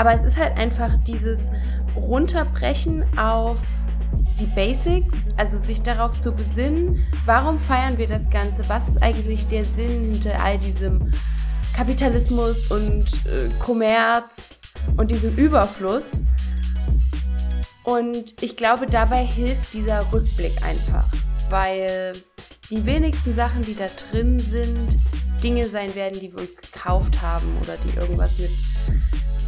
Aber es ist halt einfach dieses Runterbrechen auf die Basics, also sich darauf zu besinnen, warum feiern wir das Ganze, was ist eigentlich der Sinn hinter all diesem Kapitalismus und äh, Kommerz und diesem Überfluss. Und ich glaube, dabei hilft dieser Rückblick einfach, weil die wenigsten Sachen, die da drin sind, Dinge sein werden, die wir uns gekauft haben oder die irgendwas mit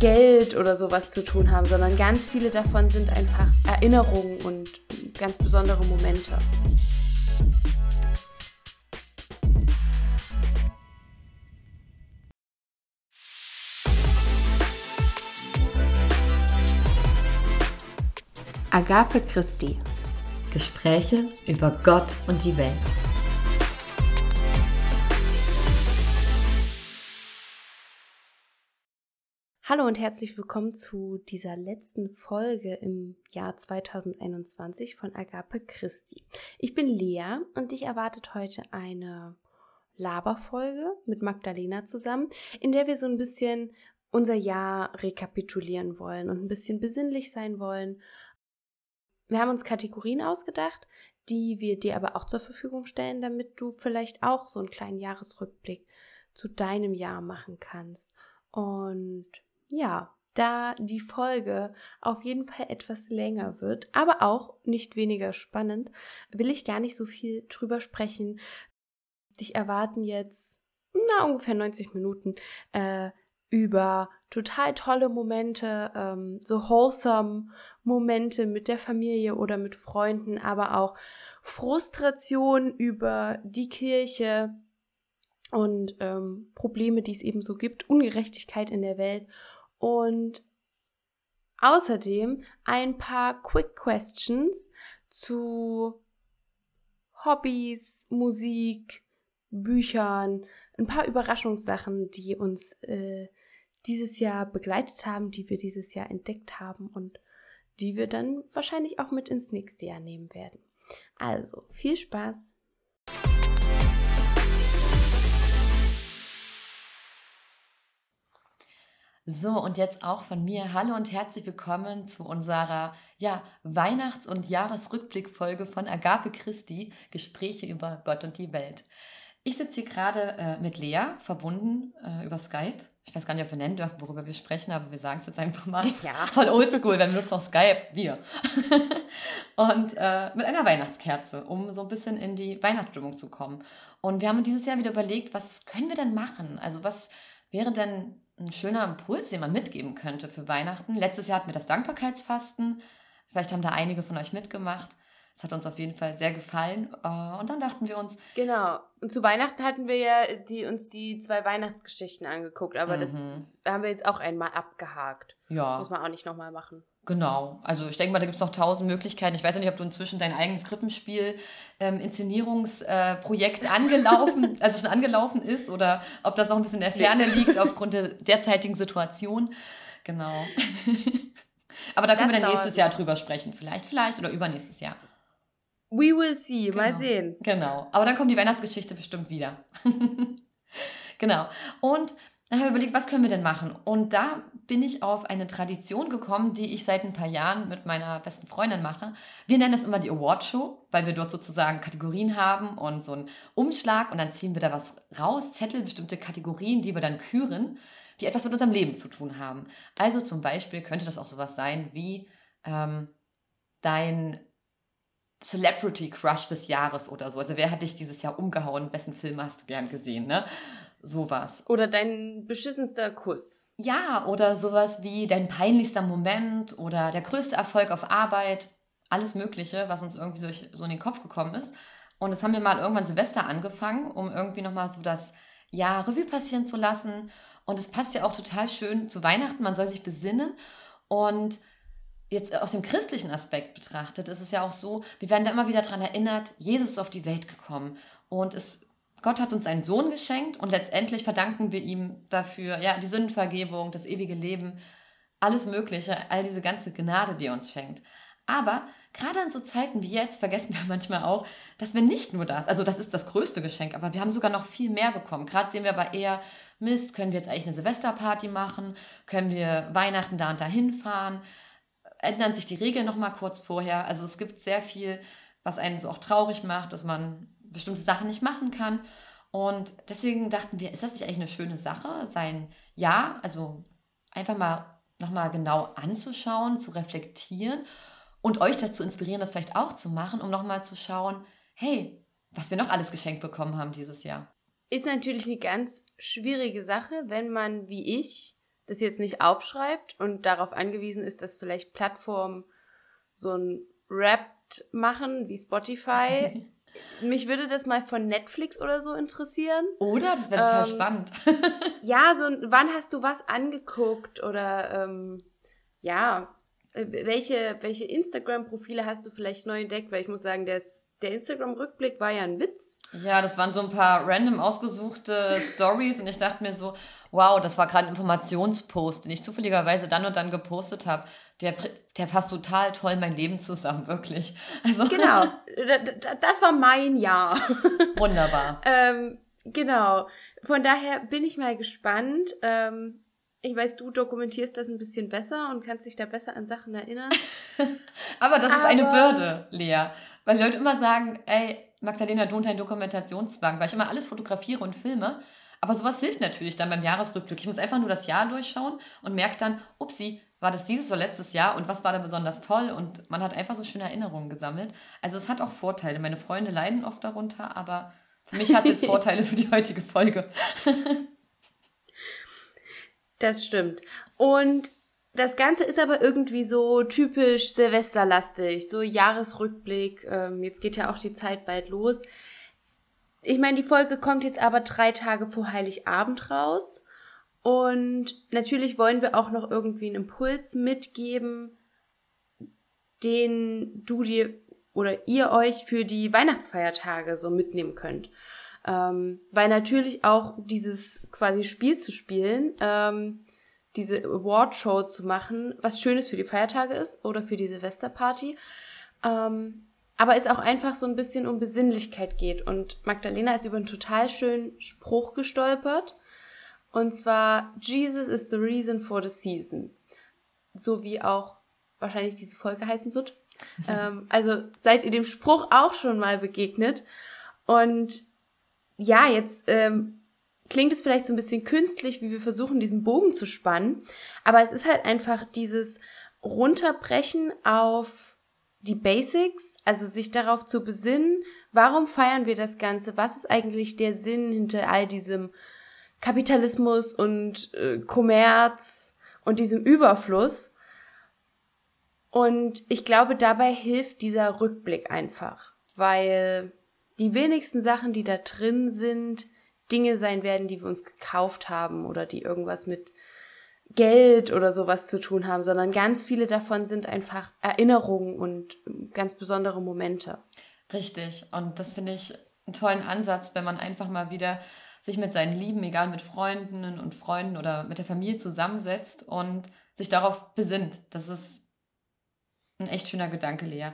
Geld oder sowas zu tun haben, sondern ganz viele davon sind einfach Erinnerungen und ganz besondere Momente. Agape Christi. Gespräche über Gott und die Welt. Hallo und herzlich willkommen zu dieser letzten Folge im Jahr 2021 von Agape Christi. Ich bin Lea und dich erwartet heute eine Laberfolge mit Magdalena zusammen, in der wir so ein bisschen unser Jahr rekapitulieren wollen und ein bisschen besinnlich sein wollen. Wir haben uns Kategorien ausgedacht, die wir dir aber auch zur Verfügung stellen, damit du vielleicht auch so einen kleinen Jahresrückblick zu deinem Jahr machen kannst. Und ja, da die Folge auf jeden Fall etwas länger wird, aber auch nicht weniger spannend, will ich gar nicht so viel drüber sprechen. Dich erwarten jetzt na, ungefähr 90 Minuten äh, über total tolle Momente, ähm, so wholesome Momente mit der Familie oder mit Freunden, aber auch Frustration über die Kirche und ähm, Probleme, die es eben so gibt, Ungerechtigkeit in der Welt und außerdem ein paar Quick Questions zu Hobbys, Musik, Büchern, ein paar Überraschungssachen, die uns äh, dieses Jahr begleitet haben, die wir dieses Jahr entdeckt haben und die wir dann wahrscheinlich auch mit ins nächste Jahr nehmen werden. Also, viel Spaß! So, und jetzt auch von mir Hallo und herzlich willkommen zu unserer ja, Weihnachts- und Jahresrückblickfolge von Agape Christi, Gespräche über Gott und die Welt. Ich sitze hier gerade äh, mit Lea, verbunden äh, über Skype. Ich weiß gar nicht, ob wir nennen dürfen, worüber wir sprechen, aber wir sagen es jetzt einfach mal. Ja. Voll oldschool, wir benutzen auch Skype, wir. und äh, mit einer Weihnachtskerze, um so ein bisschen in die Weihnachtsstimmung zu kommen. Und wir haben dieses Jahr wieder überlegt, was können wir denn machen? Also was wäre denn ein schöner Impuls, den man mitgeben könnte für Weihnachten. Letztes Jahr hatten wir das Dankbarkeitsfasten. Vielleicht haben da einige von euch mitgemacht. Es hat uns auf jeden Fall sehr gefallen. Äh, und dann dachten wir uns. Genau. Und zu Weihnachten hatten wir ja die, uns die zwei Weihnachtsgeschichten angeguckt, aber mhm. das haben wir jetzt auch einmal abgehakt. Ja. Muss man auch nicht nochmal machen. Genau, also ich denke mal, da gibt es noch tausend Möglichkeiten. Ich weiß ja nicht, ob du inzwischen dein eigenes Krippenspiel ähm, Inszenierungsprojekt äh, angelaufen, also schon angelaufen ist oder ob das noch ein bisschen in der Ferne liegt aufgrund der derzeitigen Situation. Genau. Aber da können das wir dann nächstes Jahr drüber sprechen. Vielleicht, vielleicht oder übernächstes Jahr. We will see, genau. mal sehen. Genau. Aber dann kommt die Weihnachtsgeschichte bestimmt wieder. genau. Und dann haben wir überlegt, was können wir denn machen? Und da bin ich auf eine Tradition gekommen, die ich seit ein paar Jahren mit meiner besten Freundin mache. Wir nennen es immer die Award Show, weil wir dort sozusagen Kategorien haben und so einen Umschlag und dann ziehen wir da was raus, Zettel, bestimmte Kategorien, die wir dann küren, die etwas mit unserem Leben zu tun haben. Also zum Beispiel könnte das auch sowas sein wie ähm, dein Celebrity Crush des Jahres oder so. Also wer hat dich dieses Jahr umgehauen? Wessen Film hast du gern gesehen? Ne? Sowas. Oder dein beschissenster Kuss. Ja, oder sowas wie dein peinlichster Moment oder der größte Erfolg auf Arbeit. Alles Mögliche, was uns irgendwie so, so in den Kopf gekommen ist. Und das haben wir mal irgendwann Silvester angefangen, um irgendwie nochmal so das Jahr Revue passieren zu lassen. Und es passt ja auch total schön zu Weihnachten. Man soll sich besinnen. Und jetzt aus dem christlichen Aspekt betrachtet, ist es ja auch so, wir werden da immer wieder daran erinnert, Jesus ist auf die Welt gekommen. Und es Gott hat uns einen Sohn geschenkt und letztendlich verdanken wir ihm dafür, ja, die Sündenvergebung, das ewige Leben, alles Mögliche, all diese ganze Gnade, die er uns schenkt. Aber gerade an so Zeiten wie jetzt vergessen wir manchmal auch, dass wir nicht nur das, also das ist das größte Geschenk, aber wir haben sogar noch viel mehr bekommen. Gerade sehen wir aber eher, Mist, können wir jetzt eigentlich eine Silvesterparty machen? Können wir Weihnachten da und da hinfahren? Ändern sich die Regeln nochmal kurz vorher? Also es gibt sehr viel, was einen so auch traurig macht, dass man bestimmte Sachen nicht machen kann. Und deswegen dachten wir, ist das nicht eigentlich eine schöne Sache, sein Ja, also einfach mal nochmal genau anzuschauen, zu reflektieren und euch dazu inspirieren, das vielleicht auch zu machen, um nochmal zu schauen, hey, was wir noch alles geschenkt bekommen haben dieses Jahr. Ist natürlich eine ganz schwierige Sache, wenn man wie ich das jetzt nicht aufschreibt und darauf angewiesen ist, dass vielleicht Plattformen so ein Rap machen wie Spotify. Mich würde das mal von Netflix oder so interessieren. Oder? Das wäre total ähm, spannend. ja, so wann hast du was angeguckt oder ähm, ja, äh, welche, welche Instagram-Profile hast du vielleicht neu entdeckt? Weil ich muss sagen, der, der Instagram-Rückblick war ja ein Witz. Ja, das waren so ein paar random ausgesuchte Stories und ich dachte mir so, wow, das war gerade ein Informationspost, den ich zufälligerweise dann und dann gepostet habe. Der, der fasst total toll mein Leben zusammen, wirklich. Also genau, das war mein Jahr. Wunderbar. ähm, genau, von daher bin ich mal gespannt. Ähm, ich weiß, du dokumentierst das ein bisschen besser und kannst dich da besser an Sachen erinnern. Aber das Aber ist eine Bürde, Lea. Weil Leute immer sagen, ey, Magdalena, du und dein Dokumentationswang, weil ich immer alles fotografiere und filme. Aber sowas hilft natürlich dann beim Jahresrückblick. Ich muss einfach nur das Jahr durchschauen und merke dann, upsi, war das dieses oder letztes Jahr und was war da besonders toll? Und man hat einfach so schöne Erinnerungen gesammelt. Also es hat auch Vorteile. Meine Freunde leiden oft darunter, aber für mich hat es jetzt Vorteile für die heutige Folge. Das stimmt. Und das Ganze ist aber irgendwie so typisch Silvesterlastig, so Jahresrückblick. Ähm, jetzt geht ja auch die Zeit bald los. Ich meine, die Folge kommt jetzt aber drei Tage vor Heiligabend raus. Und natürlich wollen wir auch noch irgendwie einen Impuls mitgeben, den du dir oder ihr euch für die Weihnachtsfeiertage so mitnehmen könnt. Ähm, weil natürlich auch dieses quasi Spiel zu spielen, ähm, diese Award-Show zu machen, was Schönes für die Feiertage ist oder für die Silvesterparty. Ähm, aber es auch einfach so ein bisschen um Besinnlichkeit geht. Und Magdalena ist über einen total schönen Spruch gestolpert. Und zwar, Jesus is the reason for the season. So wie auch wahrscheinlich diese Folge heißen wird. ähm, also seid ihr dem Spruch auch schon mal begegnet. Und ja, jetzt ähm, klingt es vielleicht so ein bisschen künstlich, wie wir versuchen, diesen Bogen zu spannen. Aber es ist halt einfach dieses Runterbrechen auf die Basics, also sich darauf zu besinnen, warum feiern wir das Ganze? Was ist eigentlich der Sinn hinter all diesem Kapitalismus und äh, Kommerz und diesem Überfluss? Und ich glaube, dabei hilft dieser Rückblick einfach, weil die wenigsten Sachen, die da drin sind, Dinge sein werden, die wir uns gekauft haben oder die irgendwas mit Geld oder sowas zu tun haben, sondern ganz viele davon sind einfach Erinnerungen und ganz besondere Momente. Richtig. Und das finde ich einen tollen Ansatz, wenn man einfach mal wieder sich mit seinen Lieben, egal mit Freundinnen und Freunden oder mit der Familie zusammensetzt und sich darauf besinnt. Das ist ein echt schöner Gedanke, Lea.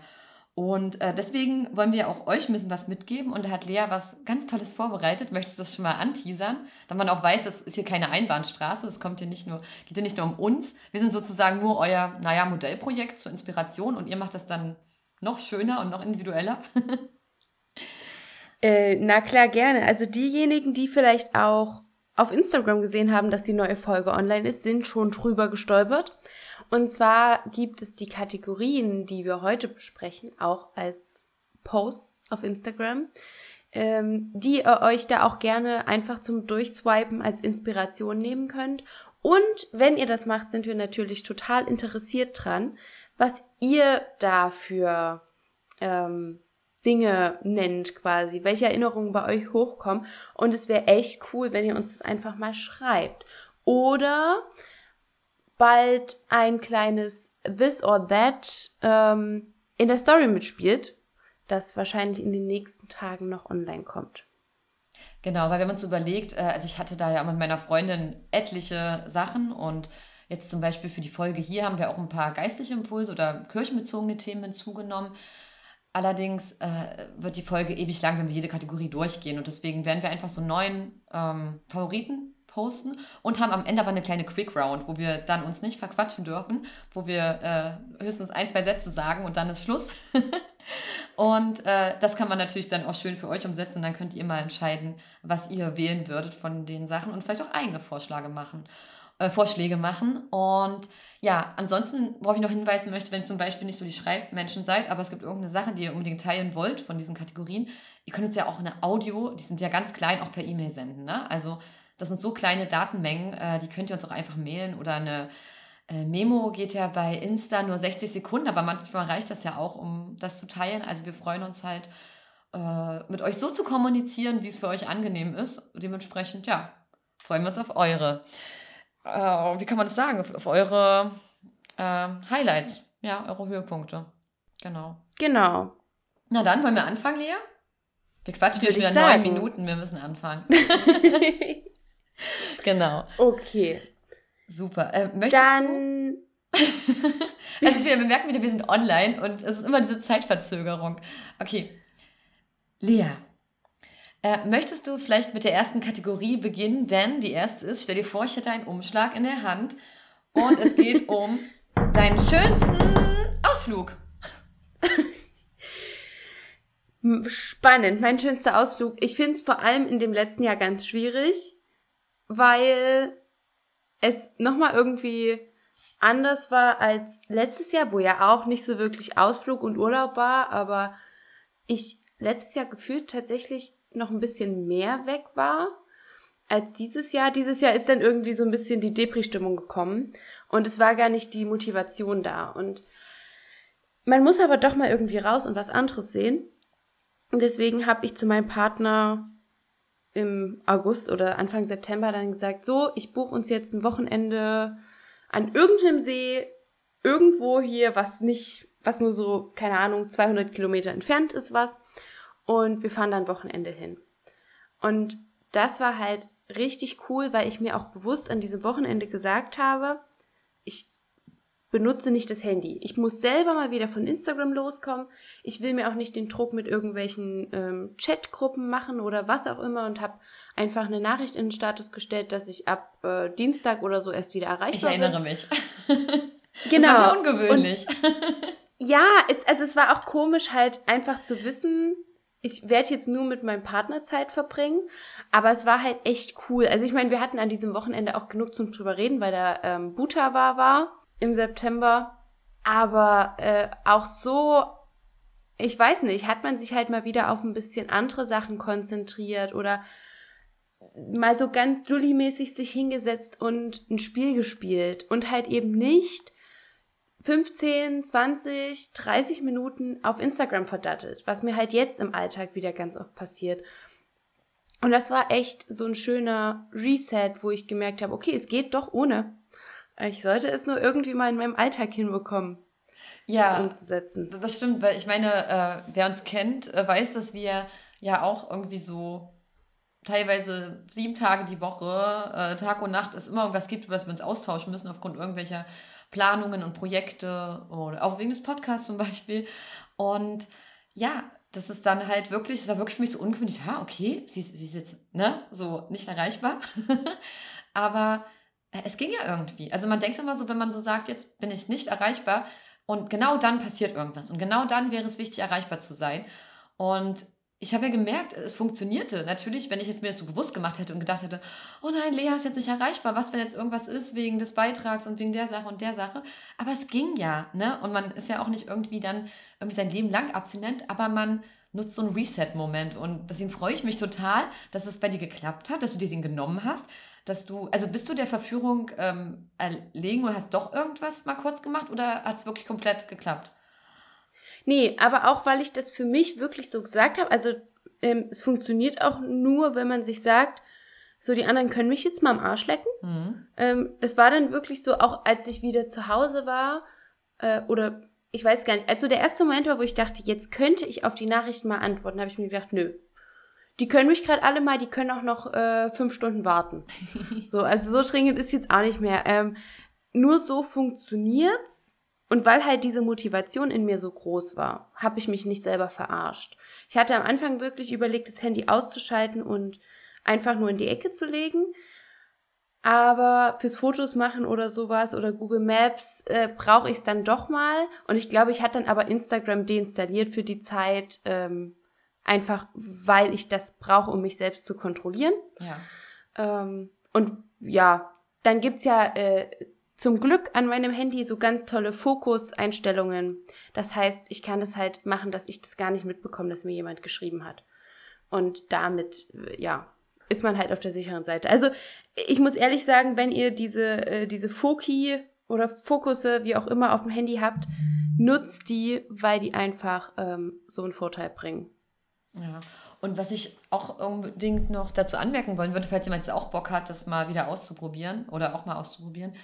Und äh, deswegen wollen wir auch euch ein bisschen was mitgeben. Und da hat Lea was ganz Tolles vorbereitet. Möchtest du das schon mal anteasern? Damit man auch weiß, das ist hier keine Einbahnstraße. Es kommt hier nicht nur, geht hier nicht nur um uns. Wir sind sozusagen nur euer, naja, Modellprojekt zur Inspiration und ihr macht das dann noch schöner und noch individueller. äh, na klar, gerne. Also diejenigen, die vielleicht auch auf Instagram gesehen haben, dass die neue Folge online ist, sind schon drüber gestolpert. Und zwar gibt es die Kategorien, die wir heute besprechen, auch als Posts auf Instagram, ähm, die ihr euch da auch gerne einfach zum Durchswipen als Inspiration nehmen könnt. Und wenn ihr das macht, sind wir natürlich total interessiert dran, was ihr da für ähm, Dinge nennt quasi, welche Erinnerungen bei euch hochkommen. Und es wäre echt cool, wenn ihr uns das einfach mal schreibt. Oder bald ein kleines This or That ähm, in der Story mitspielt, das wahrscheinlich in den nächsten Tagen noch online kommt. Genau, weil wenn man uns überlegt, äh, also ich hatte da ja mit meiner Freundin etliche Sachen und Jetzt zum Beispiel für die Folge hier haben wir auch ein paar geistliche Impulse oder kirchenbezogene Themen hinzugenommen. Allerdings äh, wird die Folge ewig lang, wenn wir jede Kategorie durchgehen. Und deswegen werden wir einfach so neun ähm, Favoriten posten und haben am Ende aber eine kleine Quick Round, wo wir dann uns nicht verquatschen dürfen, wo wir äh, höchstens ein, zwei Sätze sagen und dann ist Schluss. und äh, das kann man natürlich dann auch schön für euch umsetzen. Dann könnt ihr mal entscheiden, was ihr wählen würdet von den Sachen und vielleicht auch eigene Vorschläge machen äh, Vorschläge machen. Und ja, ansonsten, worauf ich noch hinweisen möchte, wenn ihr zum Beispiel nicht so die Schreibmenschen seid, aber es gibt irgendeine Sache, die ihr unbedingt teilen wollt von diesen Kategorien, ihr könnt uns ja auch eine Audio, die sind ja ganz klein, auch per E-Mail senden. Ne? Also das sind so kleine Datenmengen, äh, die könnt ihr uns auch einfach mailen oder eine äh, Memo geht ja bei Insta nur 60 Sekunden, aber manchmal reicht das ja auch, um das zu teilen. Also wir freuen uns halt, äh, mit euch so zu kommunizieren, wie es für euch angenehm ist. Dementsprechend, ja, freuen wir uns auf eure äh, wie kann man das sagen, auf, auf eure äh, Highlights, ja, eure Höhepunkte. Genau. Genau. Na dann, wollen wir anfangen, Lea? Wir quatschen hier schon wieder neun Minuten, wir müssen anfangen. genau. Okay. Super. Äh, möchtest dann. Du? also wir merken wieder, wir sind online und es ist immer diese Zeitverzögerung. Okay. Lea, äh, möchtest du vielleicht mit der ersten Kategorie beginnen? Denn die erste ist, stell dir vor, ich hätte einen Umschlag in der Hand und es geht um deinen schönsten Ausflug. Spannend, mein schönster Ausflug. Ich finde es vor allem in dem letzten Jahr ganz schwierig, weil es nochmal irgendwie anders war als letztes Jahr, wo ja auch nicht so wirklich Ausflug und Urlaub war, aber ich letztes Jahr gefühlt tatsächlich noch ein bisschen mehr weg war als dieses Jahr. Dieses Jahr ist dann irgendwie so ein bisschen die Depri-Stimmung gekommen und es war gar nicht die Motivation da. Und man muss aber doch mal irgendwie raus und was anderes sehen. Und deswegen habe ich zu meinem Partner im August oder Anfang September dann gesagt, so, ich buche uns jetzt ein Wochenende an irgendeinem See, irgendwo hier, was nicht, was nur so, keine Ahnung, 200 Kilometer entfernt ist, was und wir fahren dann Wochenende hin. Und das war halt richtig cool, weil ich mir auch bewusst an diesem Wochenende gesagt habe, ich benutze nicht das Handy. Ich muss selber mal wieder von Instagram loskommen. Ich will mir auch nicht den Druck mit irgendwelchen ähm, Chatgruppen machen oder was auch immer und habe einfach eine Nachricht in den Status gestellt, dass ich ab äh, Dienstag oder so erst wieder erreichbar bin. Ich erinnere bin. mich. genau. Das war sehr ungewöhnlich. Und, ja, es, also es war auch komisch halt einfach zu wissen, ich werde jetzt nur mit meinem Partner Zeit verbringen, aber es war halt echt cool. Also ich meine, wir hatten an diesem Wochenende auch genug zum drüber reden, weil da ähm, Buta war, war im September. Aber äh, auch so, ich weiß nicht, hat man sich halt mal wieder auf ein bisschen andere Sachen konzentriert oder mal so ganz dulli-mäßig sich hingesetzt und ein Spiel gespielt und halt eben nicht 15, 20, 30 Minuten auf Instagram verdattelt, was mir halt jetzt im Alltag wieder ganz oft passiert. Und das war echt so ein schöner Reset, wo ich gemerkt habe, okay, es geht doch ohne. Ich sollte es nur irgendwie mal in meinem Alltag hinbekommen, ja, das umzusetzen. Das stimmt, weil ich meine, äh, wer uns kennt, äh, weiß, dass wir ja auch irgendwie so teilweise sieben Tage die Woche, äh, Tag und Nacht, es immer irgendwas gibt, über das wir uns austauschen müssen aufgrund irgendwelcher Planungen und Projekte oder auch wegen des Podcasts zum Beispiel. Und ja, das ist dann halt wirklich, es war wirklich für mich so ungewöhnlich, ja, okay, sie, sie ist jetzt, ne, so nicht erreichbar. Aber es ging ja irgendwie. Also man denkt immer so, wenn man so sagt, jetzt bin ich nicht erreichbar und genau dann passiert irgendwas und genau dann wäre es wichtig, erreichbar zu sein. Und ich habe ja gemerkt, es funktionierte. Natürlich, wenn ich jetzt mir das so bewusst gemacht hätte und gedacht hätte, oh nein, Lea ist jetzt nicht erreichbar, was, wenn jetzt irgendwas ist wegen des Beitrags und wegen der Sache und der Sache. Aber es ging ja, ne? Und man ist ja auch nicht irgendwie dann irgendwie sein Leben lang abstinent, aber man nutzt so einen Reset-Moment. Und deswegen freue ich mich total, dass es bei dir geklappt hat, dass du dir den genommen hast, dass du, also bist du der Verführung ähm, erlegen oder hast doch irgendwas mal kurz gemacht oder hat es wirklich komplett geklappt? Nee, aber auch weil ich das für mich wirklich so gesagt habe, also ähm, es funktioniert auch nur, wenn man sich sagt, so die anderen können mich jetzt mal am Arsch lecken. Mhm. Ähm, das war dann wirklich so, auch als ich wieder zu Hause war, äh, oder ich weiß gar nicht, also der erste Moment war, wo ich dachte, jetzt könnte ich auf die Nachrichten mal antworten, habe ich mir gedacht, nö. Die können mich gerade alle mal, die können auch noch äh, fünf Stunden warten. so, also so dringend ist jetzt auch nicht mehr. Ähm, nur so funktioniert's. Und weil halt diese Motivation in mir so groß war, habe ich mich nicht selber verarscht. Ich hatte am Anfang wirklich überlegt, das Handy auszuschalten und einfach nur in die Ecke zu legen. Aber fürs Fotos machen oder sowas oder Google Maps äh, brauche ich es dann doch mal. Und ich glaube, ich hatte dann aber Instagram deinstalliert für die Zeit, ähm, einfach weil ich das brauche, um mich selbst zu kontrollieren. Ja. Ähm, und ja, dann gibt's ja äh, zum Glück an meinem Handy so ganz tolle Fokuseinstellungen. Das heißt, ich kann das halt machen, dass ich das gar nicht mitbekomme, dass mir jemand geschrieben hat. Und damit, äh, ja, ist man halt auf der sicheren Seite. Also ich muss ehrlich sagen, wenn ihr diese, äh, diese Foki oder Fokusse, wie auch immer, auf dem Handy habt, nutzt die, weil die einfach ähm, so einen Vorteil bringen. Ja. Und was ich auch unbedingt noch dazu anmerken wollen würde, falls jemand jetzt auch Bock hat, das mal wieder auszuprobieren oder auch mal auszuprobieren,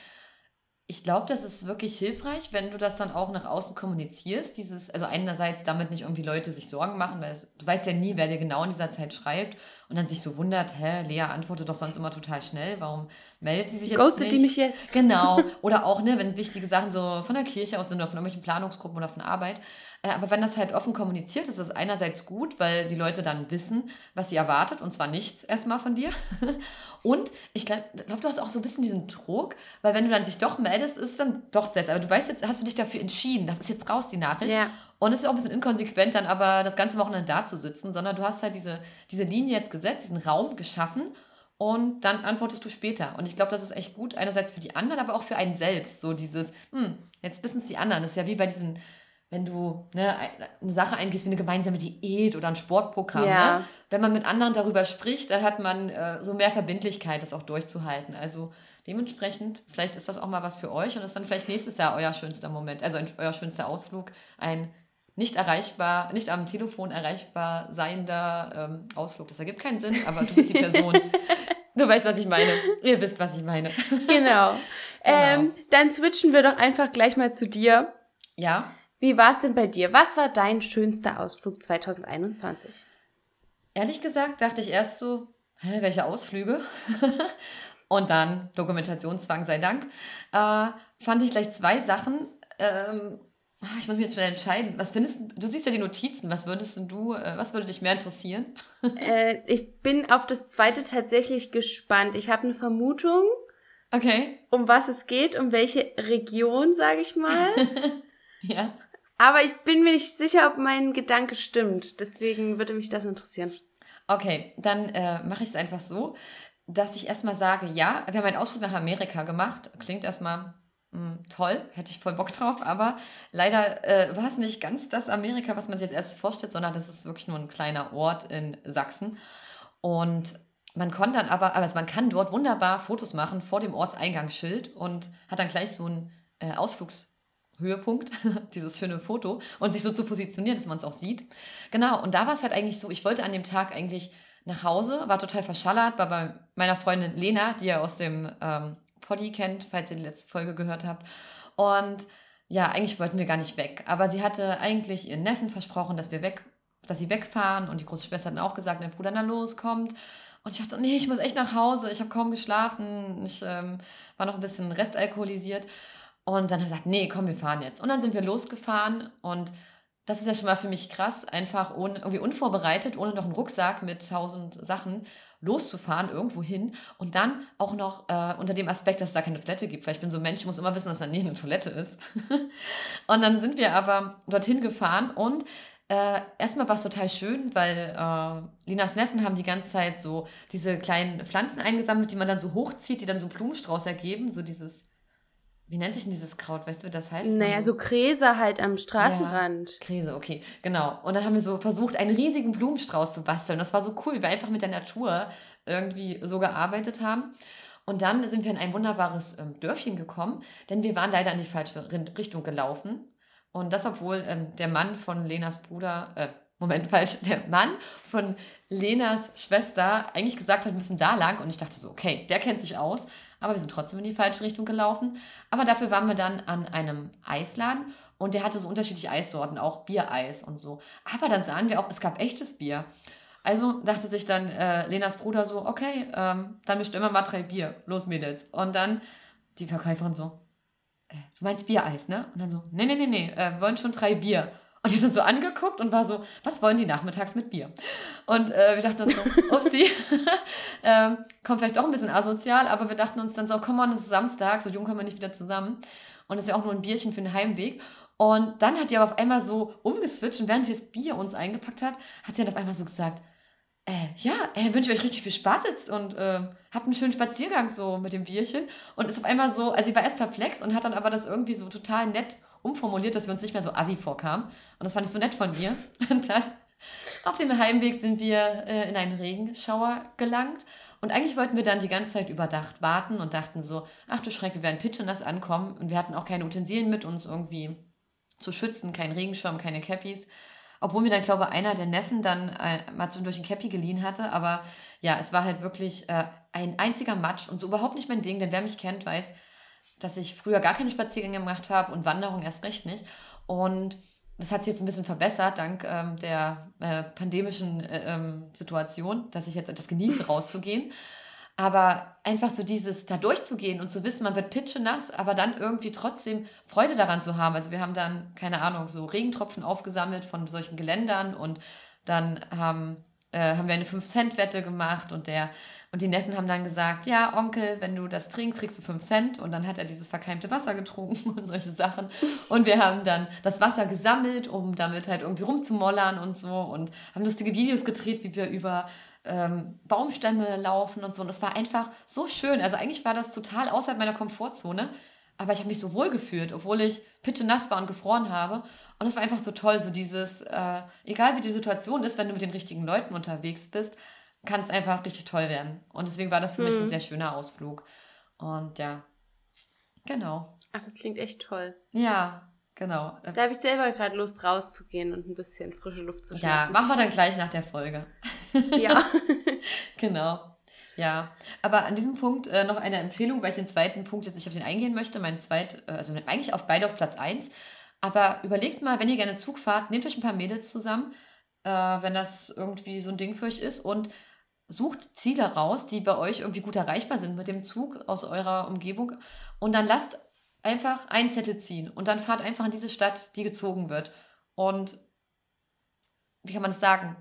ich glaube, das ist wirklich hilfreich, wenn du das dann auch nach außen kommunizierst. Dieses, also einerseits damit nicht irgendwie Leute sich Sorgen machen, weil es, du weißt ja nie, wer dir genau in dieser Zeit schreibt und dann sich so wundert, hä, Lea antwortet doch sonst immer total schnell, warum meldet sie sich jetzt Ghostet nicht? die mich jetzt? Genau. Oder auch, ne, wenn wichtige Sachen so von der Kirche aus sind oder von irgendwelchen Planungsgruppen oder von Arbeit. Äh, aber wenn das halt offen kommuniziert ist, ist das einerseits gut, weil die Leute dann wissen, was sie erwartet und zwar nichts erstmal von dir. Und ich glaube, glaub, du hast auch so ein bisschen diesen Druck, weil wenn du dann dich doch meldest, ist es dann doch selbst. Aber du weißt jetzt, hast du dich dafür entschieden, das ist jetzt raus, die Nachricht. Ja. Und es ist auch ein bisschen inkonsequent, dann aber das ganze Wochenende da zu sitzen, sondern du hast halt diese, diese Linie jetzt gesetzt, diesen Raum geschaffen und dann antwortest du später. Und ich glaube, das ist echt gut, einerseits für die anderen, aber auch für einen selbst. So dieses, hm, jetzt wissen es die anderen. Das ist ja wie bei diesen, wenn du ne, eine Sache eingehst wie eine gemeinsame Diät oder ein Sportprogramm. Ja. Ne? Wenn man mit anderen darüber spricht, dann hat man äh, so mehr Verbindlichkeit, das auch durchzuhalten. Also dementsprechend, vielleicht ist das auch mal was für euch und ist dann vielleicht nächstes Jahr euer schönster Moment, also euer schönster Ausflug, ein nicht erreichbar, nicht am Telefon erreichbar seiender ähm, Ausflug. Das ergibt keinen Sinn, aber du bist die Person. du weißt, was ich meine. Ihr wisst, was ich meine. Genau. Ähm, dann switchen wir doch einfach gleich mal zu dir. Ja. Wie war es denn bei dir? Was war dein schönster Ausflug 2021? Ehrlich gesagt dachte ich erst so, hä, welche Ausflüge? Und dann Dokumentationszwang sei Dank. Äh, fand ich gleich zwei Sachen. Ähm, ich muss mich jetzt schnell entscheiden. Was findest du? Du siehst ja die Notizen. Was würdest du, äh, was würde dich mehr interessieren? äh, ich bin auf das zweite tatsächlich gespannt. Ich habe eine Vermutung, Okay. um was es geht, um welche Region, sage ich mal. Ja. Aber ich bin mir nicht sicher, ob mein Gedanke stimmt. Deswegen würde mich das interessieren. Okay, dann äh, mache ich es einfach so, dass ich erstmal sage, ja, wir haben einen Ausflug nach Amerika gemacht. Klingt erstmal toll, hätte ich voll Bock drauf, aber leider äh, war es nicht ganz das Amerika, was man sich jetzt erst vorstellt, sondern das ist wirklich nur ein kleiner Ort in Sachsen. Und man konnte dann aber, also man kann dort wunderbar Fotos machen vor dem Ortseingangsschild und hat dann gleich so einen äh, Ausflugshöhepunkt, dieses schöne Foto und sich so zu positionieren, dass man es auch sieht. Genau, und da war es halt eigentlich so, ich wollte an dem Tag eigentlich nach Hause, war total verschallert, war bei meiner Freundin Lena, die ihr aus dem ähm, Poddy kennt, falls ihr die letzte Folge gehört habt. Und ja, eigentlich wollten wir gar nicht weg. Aber sie hatte eigentlich ihren Neffen versprochen, dass wir weg, dass sie wegfahren. Und die große Schwester hat dann auch gesagt, mein Bruder, na los, kommt. Und ich dachte, nee, ich muss echt nach Hause. Ich habe kaum geschlafen. Ich ähm, war noch ein bisschen restalkoholisiert. Und dann hat er gesagt, nee, komm, wir fahren jetzt. Und dann sind wir losgefahren und das ist ja schon mal für mich krass, einfach ohne, irgendwie unvorbereitet, ohne noch einen Rucksack mit tausend Sachen loszufahren, irgendwo hin und dann auch noch äh, unter dem Aspekt, dass es da keine Toilette gibt, weil ich bin so ein Mensch, ich muss immer wissen, dass da nie eine Toilette ist. und dann sind wir aber dorthin gefahren und äh, erstmal war es total schön, weil äh, Linas Neffen haben die ganze Zeit so diese kleinen Pflanzen eingesammelt, die man dann so hochzieht, die dann so einen Blumenstrauß ergeben, so dieses wie nennt sich denn dieses Kraut? Weißt du, das heißt? Naja, so Gräser halt am Straßenrand. Ja, Gräser, okay, genau. Und dann haben wir so versucht, einen riesigen Blumenstrauß zu basteln. Das war so cool, weil wir einfach mit der Natur irgendwie so gearbeitet haben. Und dann sind wir in ein wunderbares ähm, Dörfchen gekommen, denn wir waren leider in die falsche Richtung gelaufen. Und das, obwohl ähm, der Mann von Lenas Bruder, äh, Moment, falsch, der Mann von Lenas Schwester eigentlich gesagt hat, wir müssen da lang. Und ich dachte so, okay, der kennt sich aus aber wir sind trotzdem in die falsche Richtung gelaufen. Aber dafür waren wir dann an einem Eisladen und der hatte so unterschiedliche Eissorten, auch Biereis und so. Aber dann sahen wir auch, es gab echtes Bier. Also dachte sich dann äh, Lenas Bruder so, okay, ähm, dann bestimmen wir mal drei Bier. Los, Mädels. Und dann die Verkäuferin so, äh, du meinst Biereis, ne? Und dann so, nee, nee, nee, nee, äh, wir wollen schon drei Bier. Und die hat uns so angeguckt und war so, was wollen die nachmittags mit Bier? Und äh, wir dachten uns so, upsie, ähm, kommt vielleicht auch ein bisschen asozial, aber wir dachten uns dann so, komm mal, es ist Samstag, so jung kommen wir nicht wieder zusammen. Und es ist ja auch nur ein Bierchen für den Heimweg. Und dann hat die aber auf einmal so umgeswitcht und während sie das Bier uns eingepackt hat, hat sie dann auf einmal so gesagt, äh, ja, äh, wünsche euch richtig viel Spaß jetzt und äh, habt einen schönen Spaziergang so mit dem Bierchen. Und ist auf einmal so, also sie war erst perplex und hat dann aber das irgendwie so total nett umformuliert, dass wir uns nicht mehr so assi vorkamen. Und das fand ich so nett von ihr. Und dann auf dem Heimweg sind wir äh, in einen Regenschauer gelangt. Und eigentlich wollten wir dann die ganze Zeit überdacht warten und dachten so, ach du Schreck, wir werden pitschenass ankommen. Und wir hatten auch keine Utensilien mit, uns irgendwie zu schützen, kein Regenschirm, keine Cappies. Obwohl mir dann, glaube ich, einer der Neffen dann äh, mal zwischendurch ein Cappy geliehen hatte. Aber ja, es war halt wirklich äh, ein einziger Matsch und so überhaupt nicht mein Ding. Denn wer mich kennt, weiß, dass ich früher gar keine Spaziergänge gemacht habe und Wanderung erst recht nicht. Und das hat sich jetzt ein bisschen verbessert, dank ähm, der äh, pandemischen äh, ähm, Situation, dass ich jetzt etwas genieße, rauszugehen. Aber einfach so dieses da durchzugehen und zu wissen, man wird pitschenass, aber dann irgendwie trotzdem Freude daran zu haben. Also wir haben dann, keine Ahnung, so Regentropfen aufgesammelt von solchen Geländern und dann haben, äh, haben wir eine 5-Cent-Wette gemacht und der und die Neffen haben dann gesagt, ja, Onkel, wenn du das trinkst, kriegst du 5 Cent. Und dann hat er dieses verkeimte Wasser getrunken und solche Sachen. Und wir haben dann das Wasser gesammelt, um damit halt irgendwie rumzumollern und so. Und haben lustige Videos gedreht, wie wir über ähm, Baumstämme laufen und so. Und es war einfach so schön. Also eigentlich war das total außerhalb meiner Komfortzone. Aber ich habe mich so wohl gefühlt, obwohl ich nass war und gefroren habe. Und es war einfach so toll, so dieses, äh, egal wie die Situation ist, wenn du mit den richtigen Leuten unterwegs bist, kann es einfach richtig toll werden. Und deswegen war das für hm. mich ein hm. sehr schöner Ausflug. Und ja, genau. Ach, das klingt echt toll. Ja, genau. Da habe ich selber gerade Lust rauszugehen und ein bisschen frische Luft zu schnappen. Ja, machen wir dann gleich nach der Folge. Ja. genau. Ja, aber an diesem Punkt äh, noch eine Empfehlung, weil ich den zweiten Punkt jetzt nicht auf den eingehen möchte. Mein zweit, äh, also eigentlich auf beide auf Platz 1. Aber überlegt mal, wenn ihr gerne Zug fahrt, nehmt euch ein paar Mädels zusammen, äh, wenn das irgendwie so ein Ding für euch ist und sucht Ziele raus, die bei euch irgendwie gut erreichbar sind mit dem Zug aus eurer Umgebung und dann lasst einfach einen Zettel ziehen und dann fahrt einfach in diese Stadt, die gezogen wird. Und wie kann man das sagen?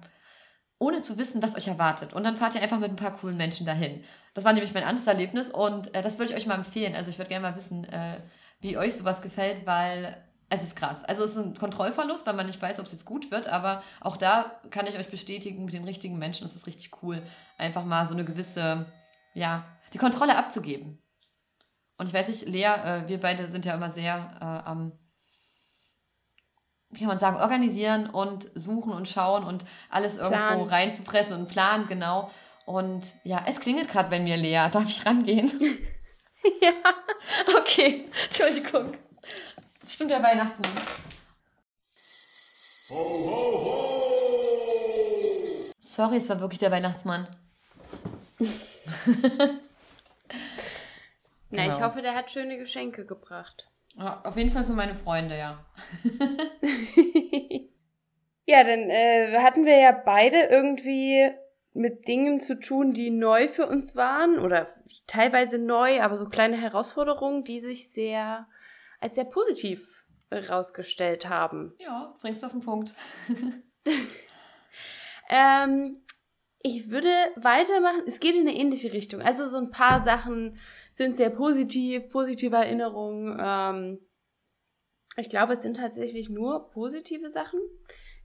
Ohne zu wissen, was euch erwartet. Und dann fahrt ihr einfach mit ein paar coolen Menschen dahin. Das war nämlich mein anderes Erlebnis und äh, das würde ich euch mal empfehlen. Also ich würde gerne mal wissen, äh, wie euch sowas gefällt, weil es ist krass. Also es ist ein Kontrollverlust, weil man nicht weiß, ob es jetzt gut wird, aber auch da kann ich euch bestätigen, mit den richtigen Menschen ist es richtig cool, einfach mal so eine gewisse, ja, die Kontrolle abzugeben. Und ich weiß nicht, Lea, äh, wir beide sind ja immer sehr äh, am, wie kann man sagen, organisieren und suchen und schauen und alles irgendwo Plan. reinzupressen und planen, genau. Und ja, es klingelt gerade bei mir, Lea. Darf ich rangehen? ja. Okay, Entschuldigung. Das stimmt der Weihnachtsmann. Ho, ho, ho! Sorry, es war wirklich der Weihnachtsmann. Na, genau. ich hoffe, der hat schöne Geschenke gebracht. Auf jeden Fall für meine Freunde, ja. ja, dann äh, hatten wir ja beide irgendwie mit Dingen zu tun, die neu für uns waren oder teilweise neu, aber so kleine Herausforderungen, die sich sehr als sehr positiv herausgestellt haben. Ja, bringst du auf den Punkt. ähm, ich würde weitermachen. Es geht in eine ähnliche Richtung. Also so ein paar Sachen sind sehr positiv, positive Erinnerungen. Ähm, ich glaube, es sind tatsächlich nur positive Sachen,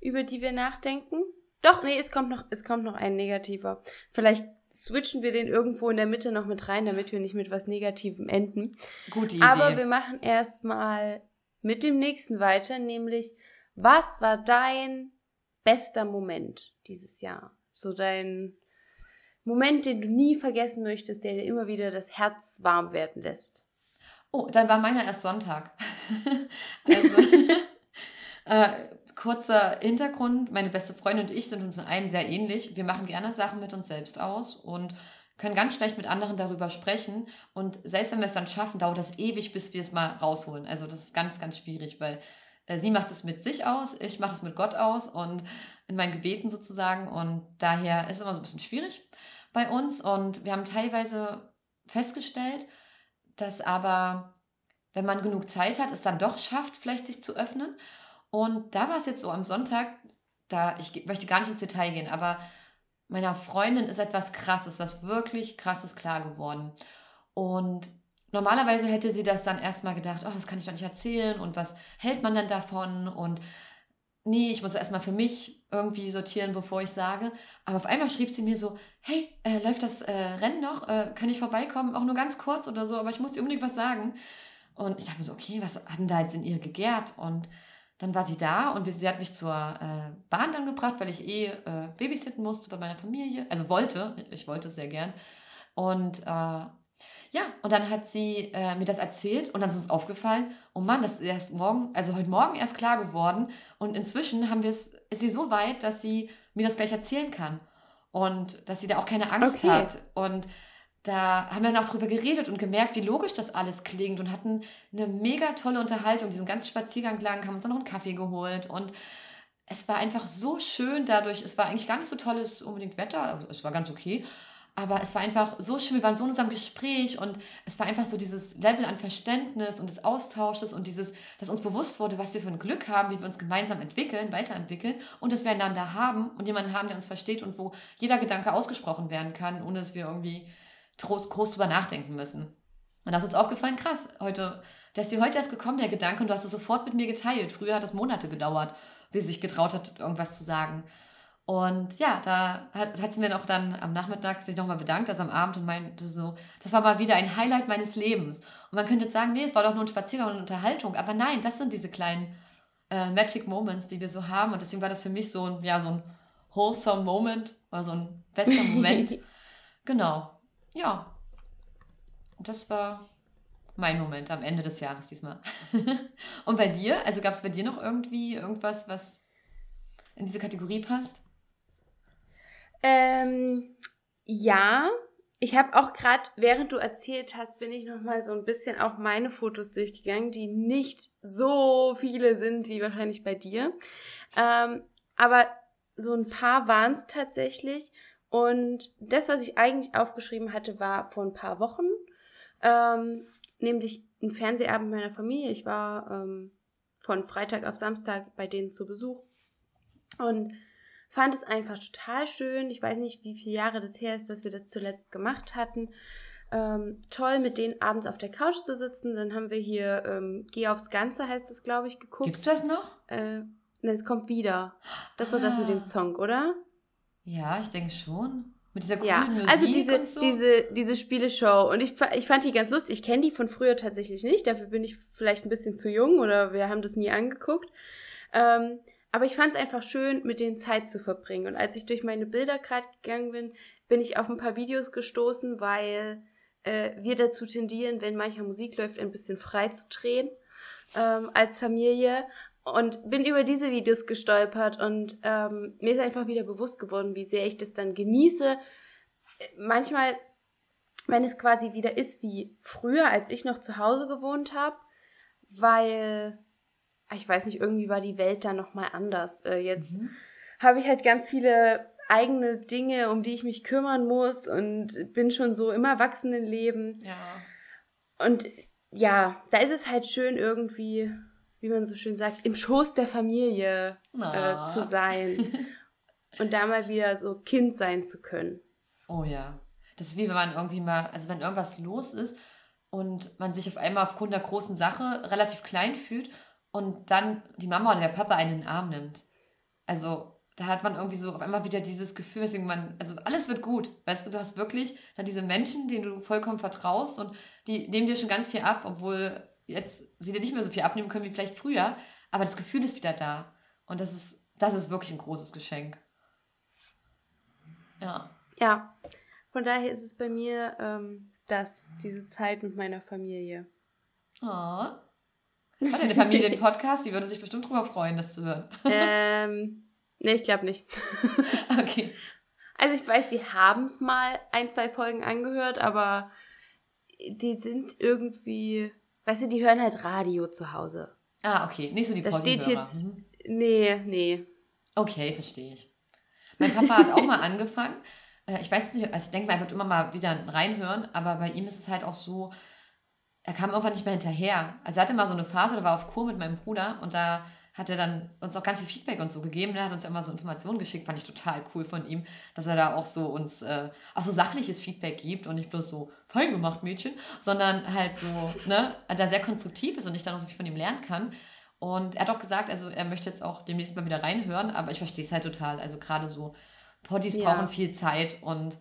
über die wir nachdenken. Doch, nee, es kommt noch, es kommt noch ein negativer. Vielleicht switchen wir den irgendwo in der Mitte noch mit rein, damit wir nicht mit was Negativem enden. Gute Idee. Aber wir machen erstmal mit dem nächsten weiter, nämlich was war dein bester Moment dieses Jahr? So dein Moment, den du nie vergessen möchtest, der dir immer wieder das Herz warm werden lässt. Oh, dann war meiner erst Sonntag. also, äh, kurzer Hintergrund, meine beste Freundin und ich sind uns in einem sehr ähnlich. Wir machen gerne Sachen mit uns selbst aus und können ganz schlecht mit anderen darüber sprechen. Und selbst wenn wir es dann schaffen, dauert das ewig, bis wir es mal rausholen. Also das ist ganz, ganz schwierig, weil äh, sie macht es mit sich aus, ich mache es mit Gott aus und in meinen Gebeten sozusagen. Und daher ist es immer so ein bisschen schwierig bei uns. Und wir haben teilweise festgestellt, dass aber wenn man genug Zeit hat, es dann doch schafft, vielleicht sich zu öffnen. Und da war es jetzt so am Sonntag, da, ich möchte gar nicht ins Detail gehen, aber meiner Freundin ist etwas Krasses, was wirklich Krasses klar geworden. Und normalerweise hätte sie das dann erstmal gedacht, oh, das kann ich doch nicht erzählen und was hält man denn davon und nee, ich muss erstmal für mich irgendwie sortieren, bevor ich sage. Aber auf einmal schrieb sie mir so, hey, äh, läuft das äh, Rennen noch? Äh, kann ich vorbeikommen? Auch nur ganz kurz oder so, aber ich muss dir unbedingt was sagen. Und ich dachte mir so, okay, was hat denn da jetzt in ihr gegärt? Und dann war sie da und sie hat mich zur äh, Bahn dann gebracht, weil ich eh äh, babysitten musste bei meiner Familie. Also wollte, ich wollte es sehr gern. Und äh, ja, und dann hat sie äh, mir das erzählt und dann ist uns aufgefallen, oh Mann, das ist erst morgen, also heute Morgen erst klar geworden. Und inzwischen haben wir es, ist sie so weit, dass sie mir das gleich erzählen kann. Und dass sie da auch keine Angst okay. hat. Und da haben wir dann auch drüber geredet und gemerkt, wie logisch das alles klingt und hatten eine mega tolle Unterhaltung. Diesen ganzen Spaziergang lang haben uns dann noch einen Kaffee geholt und es war einfach so schön dadurch. Es war eigentlich gar nicht so tolles unbedingt Wetter, also es war ganz okay, aber es war einfach so schön. Wir waren so in unserem Gespräch und es war einfach so dieses Level an Verständnis und des Austausches und dieses, dass uns bewusst wurde, was wir für ein Glück haben, wie wir uns gemeinsam entwickeln, weiterentwickeln und dass wir einander haben und jemanden haben, der uns versteht und wo jeder Gedanke ausgesprochen werden kann, ohne dass wir irgendwie groß, groß drüber nachdenken müssen. Und das ist uns aufgefallen, krass, heute, der ist dir heute erst gekommen, der Gedanke, und du hast es sofort mit mir geteilt. Früher hat es Monate gedauert, bis sich getraut hat, irgendwas zu sagen. Und ja, da hat, hat sie mir auch dann am Nachmittag sich nochmal bedankt, also am Abend und meinte so, das war mal wieder ein Highlight meines Lebens. Und man könnte jetzt sagen, nee, es war doch nur ein Spaziergang und eine Unterhaltung. Aber nein, das sind diese kleinen äh, Magic Moments, die wir so haben. Und deswegen war das für mich so ein, ja, so ein wholesome Moment oder so ein bester Moment. genau. Ja, das war mein Moment am Ende des Jahres diesmal. Und bei dir? Also gab es bei dir noch irgendwie irgendwas, was in diese Kategorie passt? Ähm, ja, ich habe auch gerade, während du erzählt hast, bin ich noch mal so ein bisschen auch meine Fotos durchgegangen, die nicht so viele sind wie wahrscheinlich bei dir. Ähm, aber so ein paar waren es tatsächlich. Und das, was ich eigentlich aufgeschrieben hatte, war vor ein paar Wochen, ähm, nämlich ein Fernsehabend meiner Familie. Ich war ähm, von Freitag auf Samstag bei denen zu Besuch und fand es einfach total schön. Ich weiß nicht, wie viele Jahre das her ist, dass wir das zuletzt gemacht hatten. Ähm, toll, mit denen abends auf der Couch zu sitzen. Dann haben wir hier ähm, Geh aufs Ganze, heißt das, glaube ich, geguckt. Gibt's das noch? Äh, ne, es kommt wieder. Das ist ah. so das mit dem Song, ah. oder? Ja, ich denke schon. Mit dieser coolen ja, Musik also diese, so. diese, diese Spieleshow. Und ich, ich fand die ganz lustig. Ich kenne die von früher tatsächlich nicht. Dafür bin ich vielleicht ein bisschen zu jung oder wir haben das nie angeguckt. Ähm, aber ich fand es einfach schön, mit denen Zeit zu verbringen. Und als ich durch meine Bilder gerade gegangen bin, bin ich auf ein paar Videos gestoßen, weil äh, wir dazu tendieren, wenn manchmal Musik läuft, ein bisschen frei zu drehen ähm, als Familie und bin über diese Videos gestolpert und ähm, mir ist einfach wieder bewusst geworden, wie sehr ich das dann genieße. Manchmal, wenn es quasi wieder ist wie früher, als ich noch zu Hause gewohnt habe, weil ich weiß nicht, irgendwie war die Welt da noch mal anders. Äh, jetzt mhm. habe ich halt ganz viele eigene Dinge, um die ich mich kümmern muss und bin schon so im Erwachsenenleben. Ja. Und ja, da ist es halt schön irgendwie wie man so schön sagt, im Schoß der Familie äh, zu sein und da mal wieder so Kind sein zu können. Oh ja. Das ist wie wenn man irgendwie mal, also wenn irgendwas los ist und man sich auf einmal aufgrund der großen Sache relativ klein fühlt und dann die Mama oder der Papa einen in den Arm nimmt. Also da hat man irgendwie so auf einmal wieder dieses Gefühl, dass man, also alles wird gut. Weißt du, du hast wirklich dann diese Menschen, denen du vollkommen vertraust und die nehmen dir schon ganz viel ab, obwohl jetzt sie dir nicht mehr so viel abnehmen können wie vielleicht früher, aber das Gefühl ist wieder da. Und das ist, das ist wirklich ein großes Geschenk. Ja. Ja. Von daher ist es bei mir ähm, das, diese Zeit mit meiner Familie. Oh. Hat deine Familie den Podcast? Die würde sich bestimmt drüber freuen, das zu hören. ähm, nee, ich glaube nicht. okay. Also ich weiß, sie haben es mal ein, zwei Folgen angehört, aber die sind irgendwie Weißt du, die hören halt Radio zu Hause. Ah, okay. Nicht so die Da steht jetzt. Mhm. Nee, nee. Okay, verstehe ich. Mein Papa hat auch mal angefangen. Äh, ich weiß nicht, also ich denke mal, er wird immer mal wieder reinhören, aber bei ihm ist es halt auch so, er kam irgendwann nicht mehr hinterher. Also er hatte mal so eine Phase, da war auf Kur mit meinem Bruder und da hat er dann uns auch ganz viel Feedback und so gegeben. Er hat uns ja immer so Informationen geschickt, fand ich total cool von ihm, dass er da auch so uns äh, auch so sachliches Feedback gibt und nicht bloß so fein gemacht, Mädchen, sondern halt so, ne, da sehr konstruktiv ist und ich dann auch so viel von ihm lernen kann. Und er hat auch gesagt, also er möchte jetzt auch demnächst mal wieder reinhören, aber ich verstehe es halt total. Also gerade so Poddies ja. brauchen viel Zeit und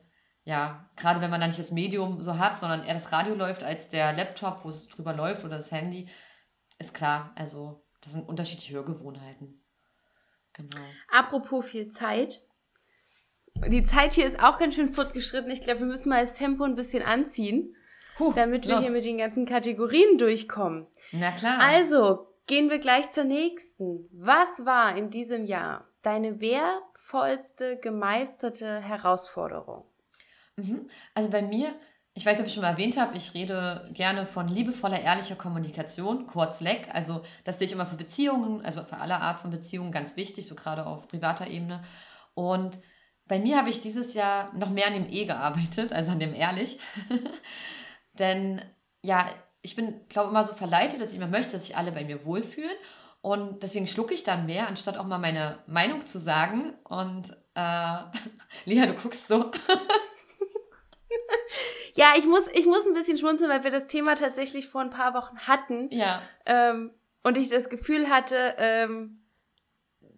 ja, gerade wenn man dann nicht das Medium so hat, sondern eher das Radio läuft als der Laptop, wo es drüber läuft oder das Handy, ist klar. Also das sind unterschiedliche Hörgewohnheiten. Genau. Apropos viel Zeit. Die Zeit hier ist auch ganz schön fortgeschritten. Ich glaube, wir müssen mal das Tempo ein bisschen anziehen, Puh, damit wir los. hier mit den ganzen Kategorien durchkommen. Na klar. Also, gehen wir gleich zur nächsten. Was war in diesem Jahr deine wertvollste gemeisterte Herausforderung? Mhm. Also bei mir ich weiß ob ich schon mal erwähnt habe, ich rede gerne von liebevoller, ehrlicher Kommunikation, kurz LEC. Also das sehe ich immer für Beziehungen, also für alle Art von Beziehungen ganz wichtig, so gerade auf privater Ebene. Und bei mir habe ich dieses Jahr noch mehr an dem E gearbeitet, also an dem ehrlich. Denn ja, ich bin, glaube immer so verleitet, dass ich immer möchte, dass sich alle bei mir wohlfühlen. Und deswegen schlucke ich dann mehr, anstatt auch mal meine Meinung zu sagen. Und äh, Lea, du guckst so. Ja, ich muss, ich muss ein bisschen schmunzeln, weil wir das Thema tatsächlich vor ein paar Wochen hatten. Ja. Ähm, und ich das Gefühl hatte, ähm,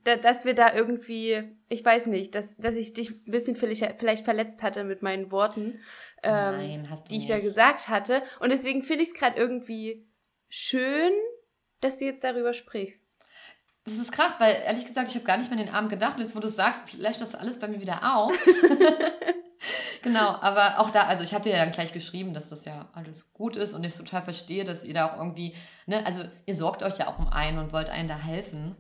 da, dass wir da irgendwie, ich weiß nicht, dass, dass ich dich ein bisschen vielleicht, vielleicht verletzt hatte mit meinen Worten, ähm, Nein, die nicht. ich da gesagt hatte. Und deswegen finde ich es gerade irgendwie schön, dass du jetzt darüber sprichst. Das ist krass, weil ehrlich gesagt, ich habe gar nicht mehr an den Abend gedacht. Und jetzt, wo du sagst, vielleicht das alles bei mir wieder auf. genau, aber auch da, also ich hatte ja dann gleich geschrieben, dass das ja alles gut ist und ich total verstehe, dass ihr da auch irgendwie, ne, also ihr sorgt euch ja auch um einen und wollt einen da helfen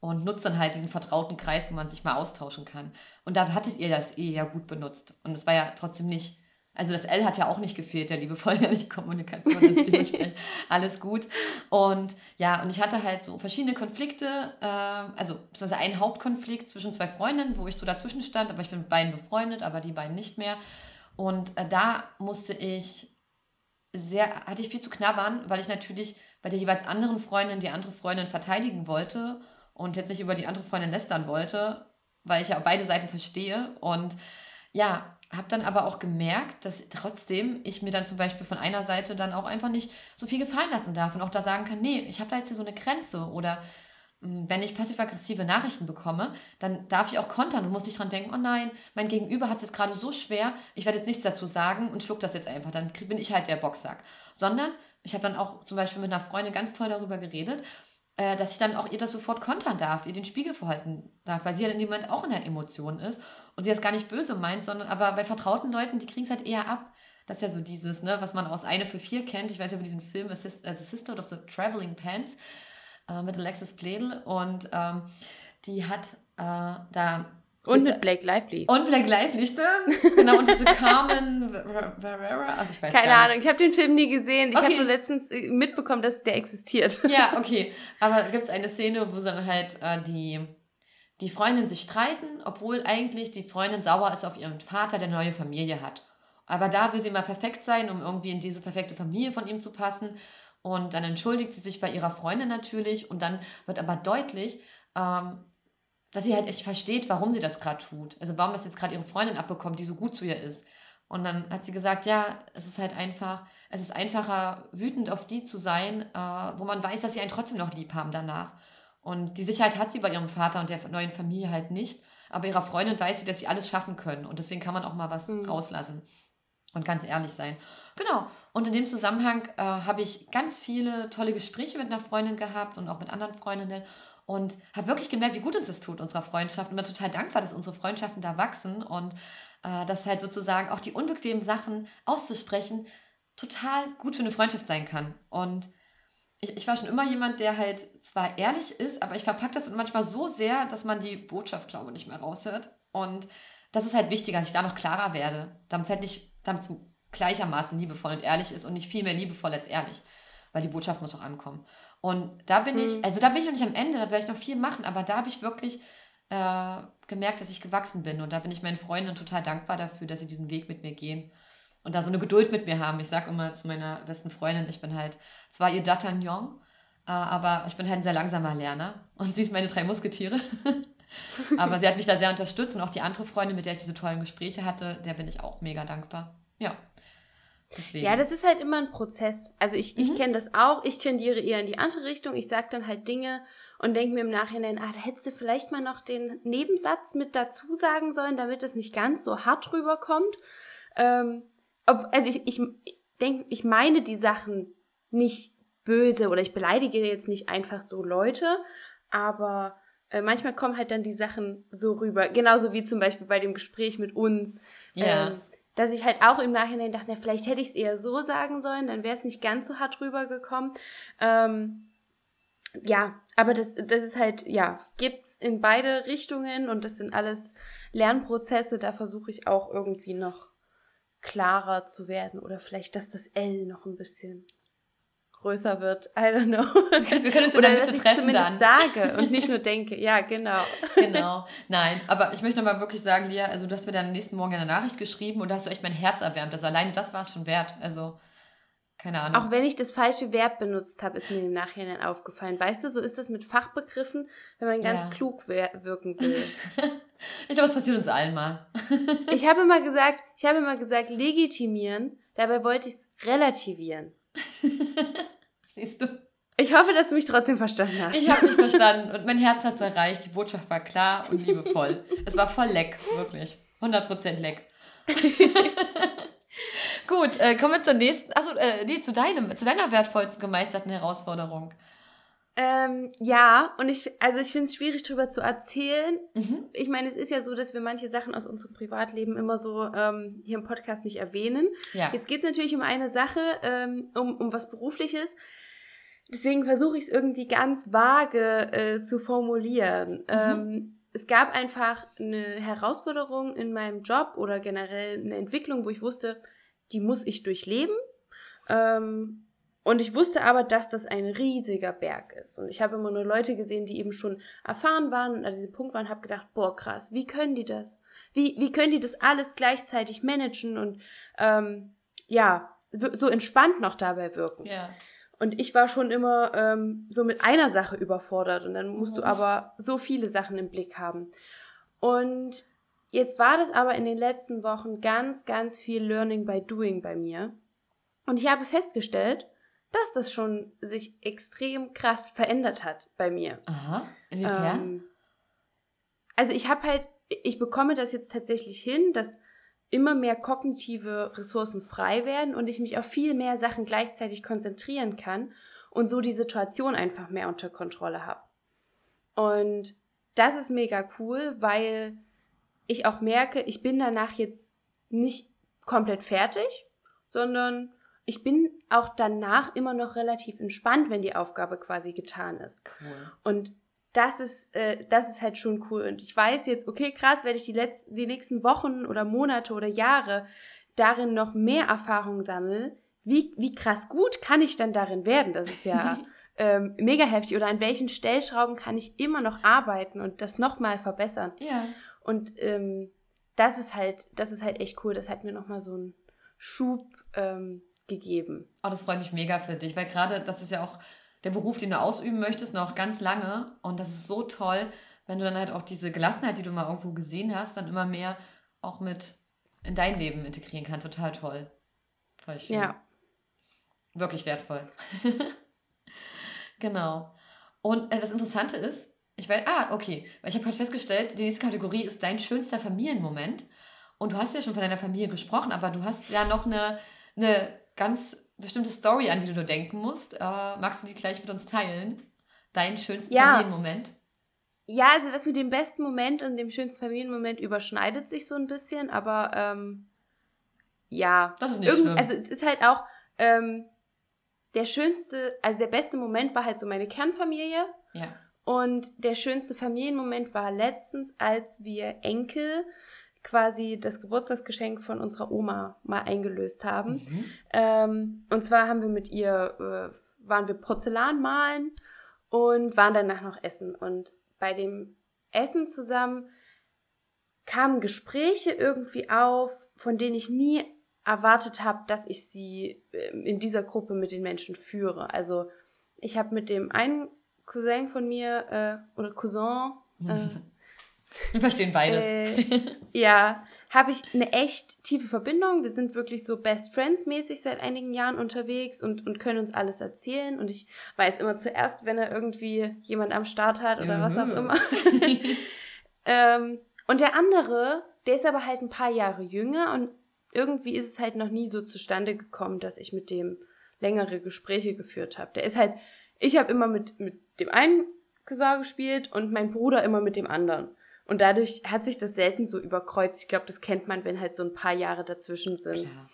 und nutzt dann halt diesen vertrauten Kreis, wo man sich mal austauschen kann. Und da hattet ihr das eh ja gut benutzt. Und es war ja trotzdem nicht also das L hat ja auch nicht gefehlt, der liebevolle ehrliche Kommunikation ist alles gut. Und ja, und ich hatte halt so verschiedene Konflikte, äh, also beziehungsweise einen Hauptkonflikt zwischen zwei Freundinnen, wo ich so dazwischen stand, aber ich bin mit beiden befreundet, aber die beiden nicht mehr. Und äh, da musste ich sehr, hatte ich viel zu knabbern, weil ich natürlich bei der jeweils anderen Freundin die andere Freundin verteidigen wollte und jetzt nicht über die andere Freundin lästern wollte, weil ich ja beide Seiten verstehe. Und ja, habe dann aber auch gemerkt, dass trotzdem ich mir dann zum Beispiel von einer Seite dann auch einfach nicht so viel gefallen lassen darf und auch da sagen kann, nee, ich habe da jetzt hier so eine Grenze oder hm, wenn ich passiv-aggressive Nachrichten bekomme, dann darf ich auch kontern und muss nicht dran denken, oh nein, mein Gegenüber hat es jetzt gerade so schwer, ich werde jetzt nichts dazu sagen und schluck das jetzt einfach, dann bin ich halt der Boxsack. Sondern ich habe dann auch zum Beispiel mit einer Freundin ganz toll darüber geredet, äh, dass ich dann auch ihr das sofort kontern darf, ihr den Spiegel vorhalten darf, weil sie ja in dem Moment auch in der Emotion ist und sie das gar nicht böse meint, sondern aber bei vertrauten Leuten, die kriegen es halt eher ab. Das ist ja so dieses, ne, was man aus Eine für Vier kennt. Ich weiß ja über diesen Film äh, The Sisterhood of the Traveling Pants äh, mit Alexis Bledel und ähm, die hat äh, da und mit Blake Lively. Und Blake Lively, stimmt. Genau, und diese Carmen Verrera. ich weiß Keine Ahnung, ich habe den Film nie gesehen. Ich okay. habe nur letztens äh, mitbekommen, dass der existiert. Ja, okay. Aber da gibt es eine Szene, wo dann halt äh, die, die Freundinnen sich streiten, obwohl eigentlich die Freundin sauer ist auf ihren Vater, der neue Familie hat. Aber da will sie immer perfekt sein, um irgendwie in diese perfekte Familie von ihm zu passen. Und dann entschuldigt sie sich bei ihrer Freundin natürlich. Und dann wird aber deutlich, ähm, dass sie halt echt versteht, warum sie das gerade tut. Also warum das jetzt gerade ihre Freundin abbekommt, die so gut zu ihr ist. Und dann hat sie gesagt, ja, es ist halt einfach, es ist einfacher, wütend auf die zu sein, äh, wo man weiß, dass sie einen trotzdem noch lieb haben danach. Und die Sicherheit hat sie bei ihrem Vater und der neuen Familie halt nicht. Aber ihrer Freundin weiß sie, dass sie alles schaffen können. Und deswegen kann man auch mal was mhm. rauslassen und ganz ehrlich sein. Genau. Und in dem Zusammenhang äh, habe ich ganz viele tolle Gespräche mit einer Freundin gehabt und auch mit anderen Freundinnen und habe wirklich gemerkt, wie gut uns das tut, unserer Freundschaft. Und bin total dankbar, dass unsere Freundschaften da wachsen und äh, dass halt sozusagen auch die unbequemen Sachen auszusprechen total gut für eine Freundschaft sein kann. Und ich, ich war schon immer jemand, der halt zwar ehrlich ist, aber ich verpacke das manchmal so sehr, dass man die Botschaft, glaube ich, nicht mehr raushört. Und das ist halt wichtiger, dass ich da noch klarer werde, damit es halt nicht, damit gleichermaßen liebevoll und ehrlich ist und nicht viel mehr liebevoll als ehrlich weil die Botschaft muss auch ankommen. Und da bin mhm. ich, also da bin ich noch nicht am Ende, da werde ich noch viel machen, aber da habe ich wirklich äh, gemerkt, dass ich gewachsen bin. Und da bin ich meinen Freunden total dankbar dafür, dass sie diesen Weg mit mir gehen. und da so eine Geduld mit mir haben. Ich sage immer zu meiner besten Freundin, ich bin halt zwar ihr D'Artagnan, äh, aber ich bin halt ein sehr langsamer Lerner und sie ist meine drei Musketiere. aber sie hat mich da sehr unterstützt und auch die andere Freundin, mit der ich diese tollen Gespräche hatte, der bin ich auch mega dankbar. Ja. Deswegen. Ja, das ist halt immer ein Prozess. Also ich, ich mhm. kenne das auch. Ich tendiere eher in die andere Richtung. Ich sage dann halt Dinge und denke mir im Nachhinein, ah, da hättest du vielleicht mal noch den Nebensatz mit dazu sagen sollen, damit es nicht ganz so hart rüberkommt. Ähm, ob, also ich, ich denke, ich meine die Sachen nicht böse oder ich beleidige jetzt nicht einfach so Leute, aber äh, manchmal kommen halt dann die Sachen so rüber. Genauso wie zum Beispiel bei dem Gespräch mit uns. Ja. Ähm, dass ich halt auch im Nachhinein dachte, na, vielleicht hätte ich es eher so sagen sollen, dann wäre es nicht ganz so hart rübergekommen. Ähm, ja, aber das, das ist halt, ja, gibt's in beide Richtungen und das sind alles Lernprozesse, da versuche ich auch irgendwie noch klarer zu werden oder vielleicht, dass das L noch ein bisschen größer wird. I don't know. Wir können uns Oder der Mitte dass treffen zumindest dann. sage und nicht nur denke. Ja, genau. Genau. Nein, aber ich möchte nochmal wirklich sagen, Lia, also du hast mir dann am nächsten Morgen eine Nachricht geschrieben und da hast du echt mein Herz erwärmt. Also alleine das war es schon wert. Also keine Ahnung. Auch wenn ich das falsche Verb benutzt habe, ist mir im Nachhinein aufgefallen. Weißt du, so ist das mit Fachbegriffen, wenn man ganz ja. klug wirken will. ich glaube, es passiert uns allen mal. ich habe immer gesagt, ich habe immer gesagt, legitimieren. Dabei wollte ich es relativieren. Siehst du? Ich hoffe, dass du mich trotzdem verstanden hast. Ich habe dich verstanden und mein Herz hat es erreicht. Die Botschaft war klar und liebevoll. es war voll leck, wirklich. 100% leck. Gut, äh, kommen wir zur nächsten, also äh, nee, zu deinem, zu deiner wertvollsten gemeisterten Herausforderung. Ähm, ja, und ich, also ich finde es schwierig, darüber zu erzählen. Mhm. Ich meine, es ist ja so, dass wir manche Sachen aus unserem Privatleben immer so ähm, hier im Podcast nicht erwähnen. Ja. Jetzt geht es natürlich um eine Sache, ähm, um, um was Berufliches. Deswegen versuche ich es irgendwie ganz vage äh, zu formulieren. Mhm. Ähm, es gab einfach eine Herausforderung in meinem Job oder generell eine Entwicklung, wo ich wusste, die muss ich durchleben. Ähm, und ich wusste aber, dass das ein riesiger Berg ist. Und ich habe immer nur Leute gesehen, die eben schon erfahren waren und an diesem Punkt waren und habe gedacht, boah, krass, wie können die das? Wie, wie können die das alles gleichzeitig managen und ähm, ja, so entspannt noch dabei wirken? Ja. Und ich war schon immer ähm, so mit einer Sache überfordert und dann musst mhm. du aber so viele Sachen im Blick haben. Und jetzt war das aber in den letzten Wochen ganz, ganz viel Learning by Doing bei mir. Und ich habe festgestellt, dass das schon sich extrem krass verändert hat bei mir. Aha, inwiefern? Ähm, also ich habe halt, ich bekomme das jetzt tatsächlich hin, dass immer mehr kognitive Ressourcen frei werden und ich mich auf viel mehr Sachen gleichzeitig konzentrieren kann und so die Situation einfach mehr unter Kontrolle habe. Und das ist mega cool, weil ich auch merke, ich bin danach jetzt nicht komplett fertig, sondern ich bin auch danach immer noch relativ entspannt, wenn die Aufgabe quasi getan ist. Cool. Und das ist, äh, das ist halt schon cool. Und ich weiß jetzt, okay, krass, werde ich die, letzten, die nächsten Wochen oder Monate oder Jahre darin noch mehr Erfahrung sammeln. Wie, wie krass gut kann ich dann darin werden? Das ist ja ähm, mega heftig. Oder an welchen Stellschrauben kann ich immer noch arbeiten und das nochmal verbessern? Ja. Und ähm, das ist halt, das ist halt echt cool. Das hat mir nochmal so einen Schub ähm, gegeben. Oh, das freut mich mega für dich, weil gerade das ist ja auch der Beruf, den du ausüben möchtest, noch ganz lange. Und das ist so toll, wenn du dann halt auch diese Gelassenheit, die du mal irgendwo gesehen hast, dann immer mehr auch mit in dein Leben integrieren kannst. Total toll. Voll schön. Ja. Wirklich wertvoll. genau. Und äh, das Interessante ist, ich weiß, ah, okay, weil ich habe gerade festgestellt, die nächste Kategorie ist dein schönster Familienmoment. Und du hast ja schon von deiner Familie gesprochen, aber du hast ja noch eine, eine ganz bestimmte Story, an die du denken musst. Äh, magst du die gleich mit uns teilen? Deinen schönsten ja. Familienmoment? Ja, also das mit dem besten Moment und dem schönsten Familienmoment überschneidet sich so ein bisschen, aber ähm, ja. Das ist nicht schlimm. Also es ist halt auch ähm, der schönste, also der beste Moment war halt so meine Kernfamilie. Ja. Und der schönste Familienmoment war letztens, als wir Enkel quasi das Geburtstagsgeschenk von unserer Oma mal eingelöst haben. Mhm. Ähm, und zwar haben wir mit ihr, äh, waren wir Porzellan malen und waren danach noch essen. Und bei dem Essen zusammen kamen Gespräche irgendwie auf, von denen ich nie erwartet habe, dass ich sie ähm, in dieser Gruppe mit den Menschen führe. Also ich habe mit dem einen Cousin von mir äh, oder Cousin. Äh, Wir verstehen beides. Äh, ja, habe ich eine echt tiefe Verbindung. Wir sind wirklich so Best Friends mäßig seit einigen Jahren unterwegs und, und können uns alles erzählen. Und ich weiß immer zuerst, wenn er irgendwie jemand am Start hat oder mhm. was auch mhm. immer. ähm, und der andere, der ist aber halt ein paar Jahre jünger und irgendwie ist es halt noch nie so zustande gekommen, dass ich mit dem längere Gespräche geführt habe. Der ist halt, ich habe immer mit, mit dem einen Cousin gespielt und mein Bruder immer mit dem anderen. Und dadurch hat sich das selten so überkreuzt. Ich glaube, das kennt man, wenn halt so ein paar Jahre dazwischen sind. Klar.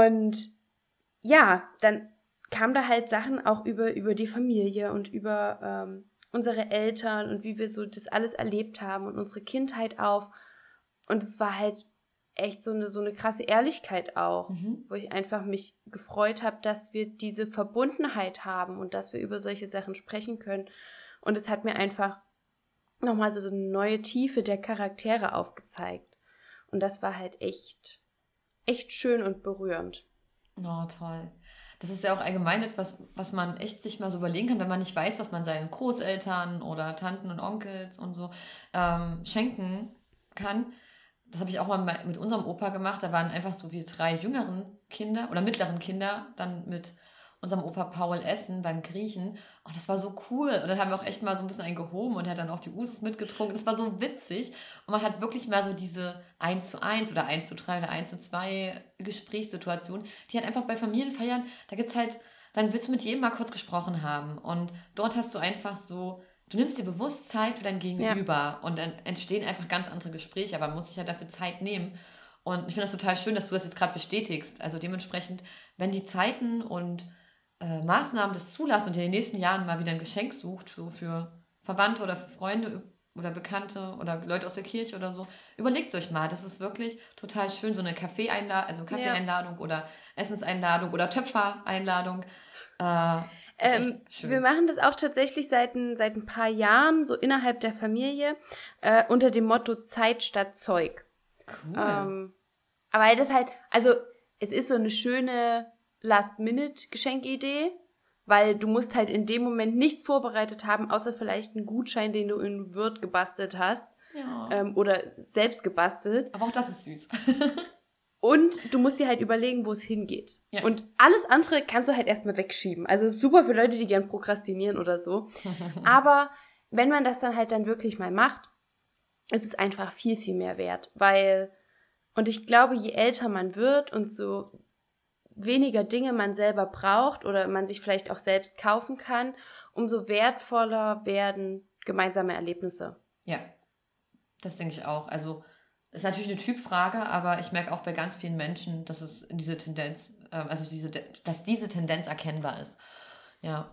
Und ja, dann kam da halt Sachen auch über, über die Familie und über ähm, unsere Eltern und wie wir so das alles erlebt haben und unsere Kindheit auf. Und es war halt echt so eine, so eine krasse Ehrlichkeit auch, mhm. wo ich einfach mich gefreut habe, dass wir diese Verbundenheit haben und dass wir über solche Sachen sprechen können. Und es hat mir einfach nochmal so eine neue Tiefe der Charaktere aufgezeigt. Und das war halt echt, echt schön und berührend. Oh, toll. Das ist ja auch allgemein etwas, was man echt sich mal so überlegen kann, wenn man nicht weiß, was man seinen Großeltern oder Tanten und Onkels und so ähm, schenken kann das habe ich auch mal mit unserem Opa gemacht. Da waren einfach so wie drei jüngeren Kinder oder mittleren Kinder dann mit unserem Opa Paul essen beim Griechen. Und das war so cool. Und dann haben wir auch echt mal so ein bisschen einen gehoben und er hat dann auch die Usus mitgetrunken. Das war so witzig. Und man hat wirklich mal so diese 1 zu 1 oder 1 zu 3 oder 1 zu 2 Gesprächssituation, die halt einfach bei Familienfeiern, da gibt es halt, dann willst du mit jedem mal kurz gesprochen haben. Und dort hast du einfach so du nimmst dir bewusst Zeit für dein Gegenüber ja. und dann entstehen einfach ganz andere Gespräche, aber man muss sich ja dafür Zeit nehmen. Und ich finde das total schön, dass du das jetzt gerade bestätigst. Also dementsprechend, wenn die Zeiten und äh, Maßnahmen das zulassen und ihr in den nächsten Jahren mal wieder ein Geschenk sucht, so für Verwandte oder für Freunde oder Bekannte oder Leute aus der Kirche oder so, überlegt euch mal. Das ist wirklich total schön, so eine Kaffeeeinladung, also Kaffeeeinladung ja. oder Essenseinladung oder Töpfereinladung. Äh, ähm, wir machen das auch tatsächlich seit ein, seit ein paar Jahren, so innerhalb der Familie, äh, unter dem Motto Zeit statt Zeug. Cool. Ähm, aber das halt, also es ist so eine schöne Last-Minute-Geschenkidee, weil du musst halt in dem Moment nichts vorbereitet haben, außer vielleicht einen Gutschein, den du in Word gebastelt hast. Ja. Ähm, oder selbst gebastelt. Aber auch das ist süß. Und du musst dir halt überlegen, wo es hingeht. Ja. Und alles andere kannst du halt erstmal wegschieben. Also super für Leute, die gern prokrastinieren oder so. Aber wenn man das dann halt dann wirklich mal macht, ist es einfach viel, viel mehr wert. Weil, und ich glaube, je älter man wird und so weniger Dinge man selber braucht oder man sich vielleicht auch selbst kaufen kann, umso wertvoller werden gemeinsame Erlebnisse. Ja, das denke ich auch. Also ist natürlich eine Typfrage, aber ich merke auch bei ganz vielen Menschen, dass es in diese Tendenz, äh, also diese, dass diese Tendenz erkennbar ist. Ja.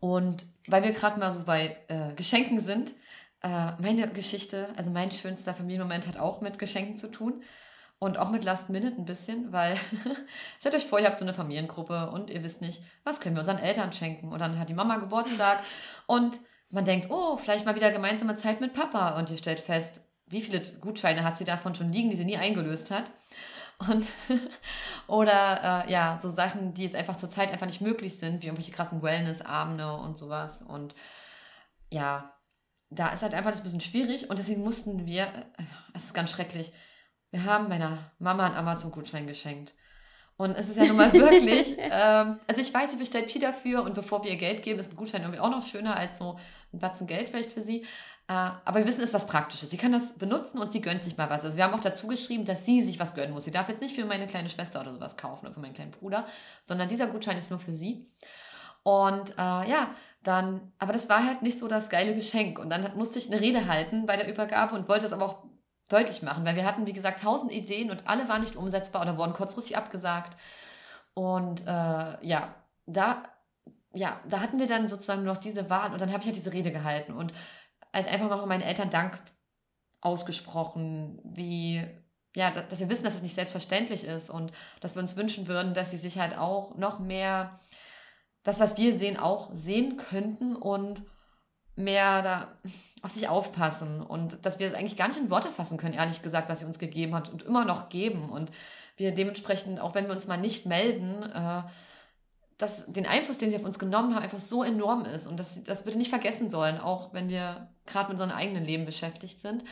Und weil wir gerade mal so bei äh, Geschenken sind, äh, meine Geschichte, also mein schönster Familienmoment hat auch mit Geschenken zu tun. Und auch mit Last Minute ein bisschen, weil stellt euch vor, ihr habt so eine Familiengruppe und ihr wisst nicht, was können wir unseren Eltern schenken. Und dann hat die Mama Geburtstag und man denkt, oh, vielleicht mal wieder gemeinsame Zeit mit Papa. Und ihr stellt fest, wie viele Gutscheine hat sie davon schon liegen, die sie nie eingelöst hat. Und oder äh, ja, so Sachen, die jetzt einfach zurzeit einfach nicht möglich sind, wie irgendwelche krassen Wellness-Abende und sowas. Und ja, da ist halt einfach das ein bisschen schwierig und deswegen mussten wir, äh, es ist ganz schrecklich, wir haben meiner Mama einen Amazon-Gutschein geschenkt. Und es ist ja nun mal wirklich, ähm, also ich weiß, sie bestellt viel dafür und bevor wir ihr Geld geben, ist ein Gutschein irgendwie auch noch schöner als so ein Batzen Geld vielleicht für sie. Äh, aber wir wissen, es ist was Praktisches. Sie kann das benutzen und sie gönnt sich mal was. Also wir haben auch dazu geschrieben, dass sie sich was gönnen muss. Sie darf jetzt nicht für meine kleine Schwester oder sowas kaufen oder für meinen kleinen Bruder, sondern dieser Gutschein ist nur für sie. Und äh, ja, dann, aber das war halt nicht so das geile Geschenk. Und dann musste ich eine Rede halten bei der Übergabe und wollte es aber auch deutlich machen, weil wir hatten, wie gesagt, tausend Ideen und alle waren nicht umsetzbar oder wurden kurzfristig abgesagt. Und äh, ja, da ja, da hatten wir dann sozusagen noch diese Wahl und dann habe ich halt diese Rede gehalten. Und halt einfach mal von meinen Eltern Dank ausgesprochen, wie, ja, dass wir wissen, dass es nicht selbstverständlich ist und dass wir uns wünschen würden, dass sie sich halt auch noch mehr das, was wir sehen, auch sehen könnten und mehr da auf sich aufpassen und dass wir es eigentlich gar nicht in Worte fassen können, ehrlich gesagt, was sie uns gegeben hat und immer noch geben. Und wir dementsprechend, auch wenn wir uns mal nicht melden, äh, dass den Einfluss, den sie auf uns genommen haben, einfach so enorm ist und dass das bitte nicht vergessen sollen, auch wenn wir gerade mit unserem eigenen Leben beschäftigt sind.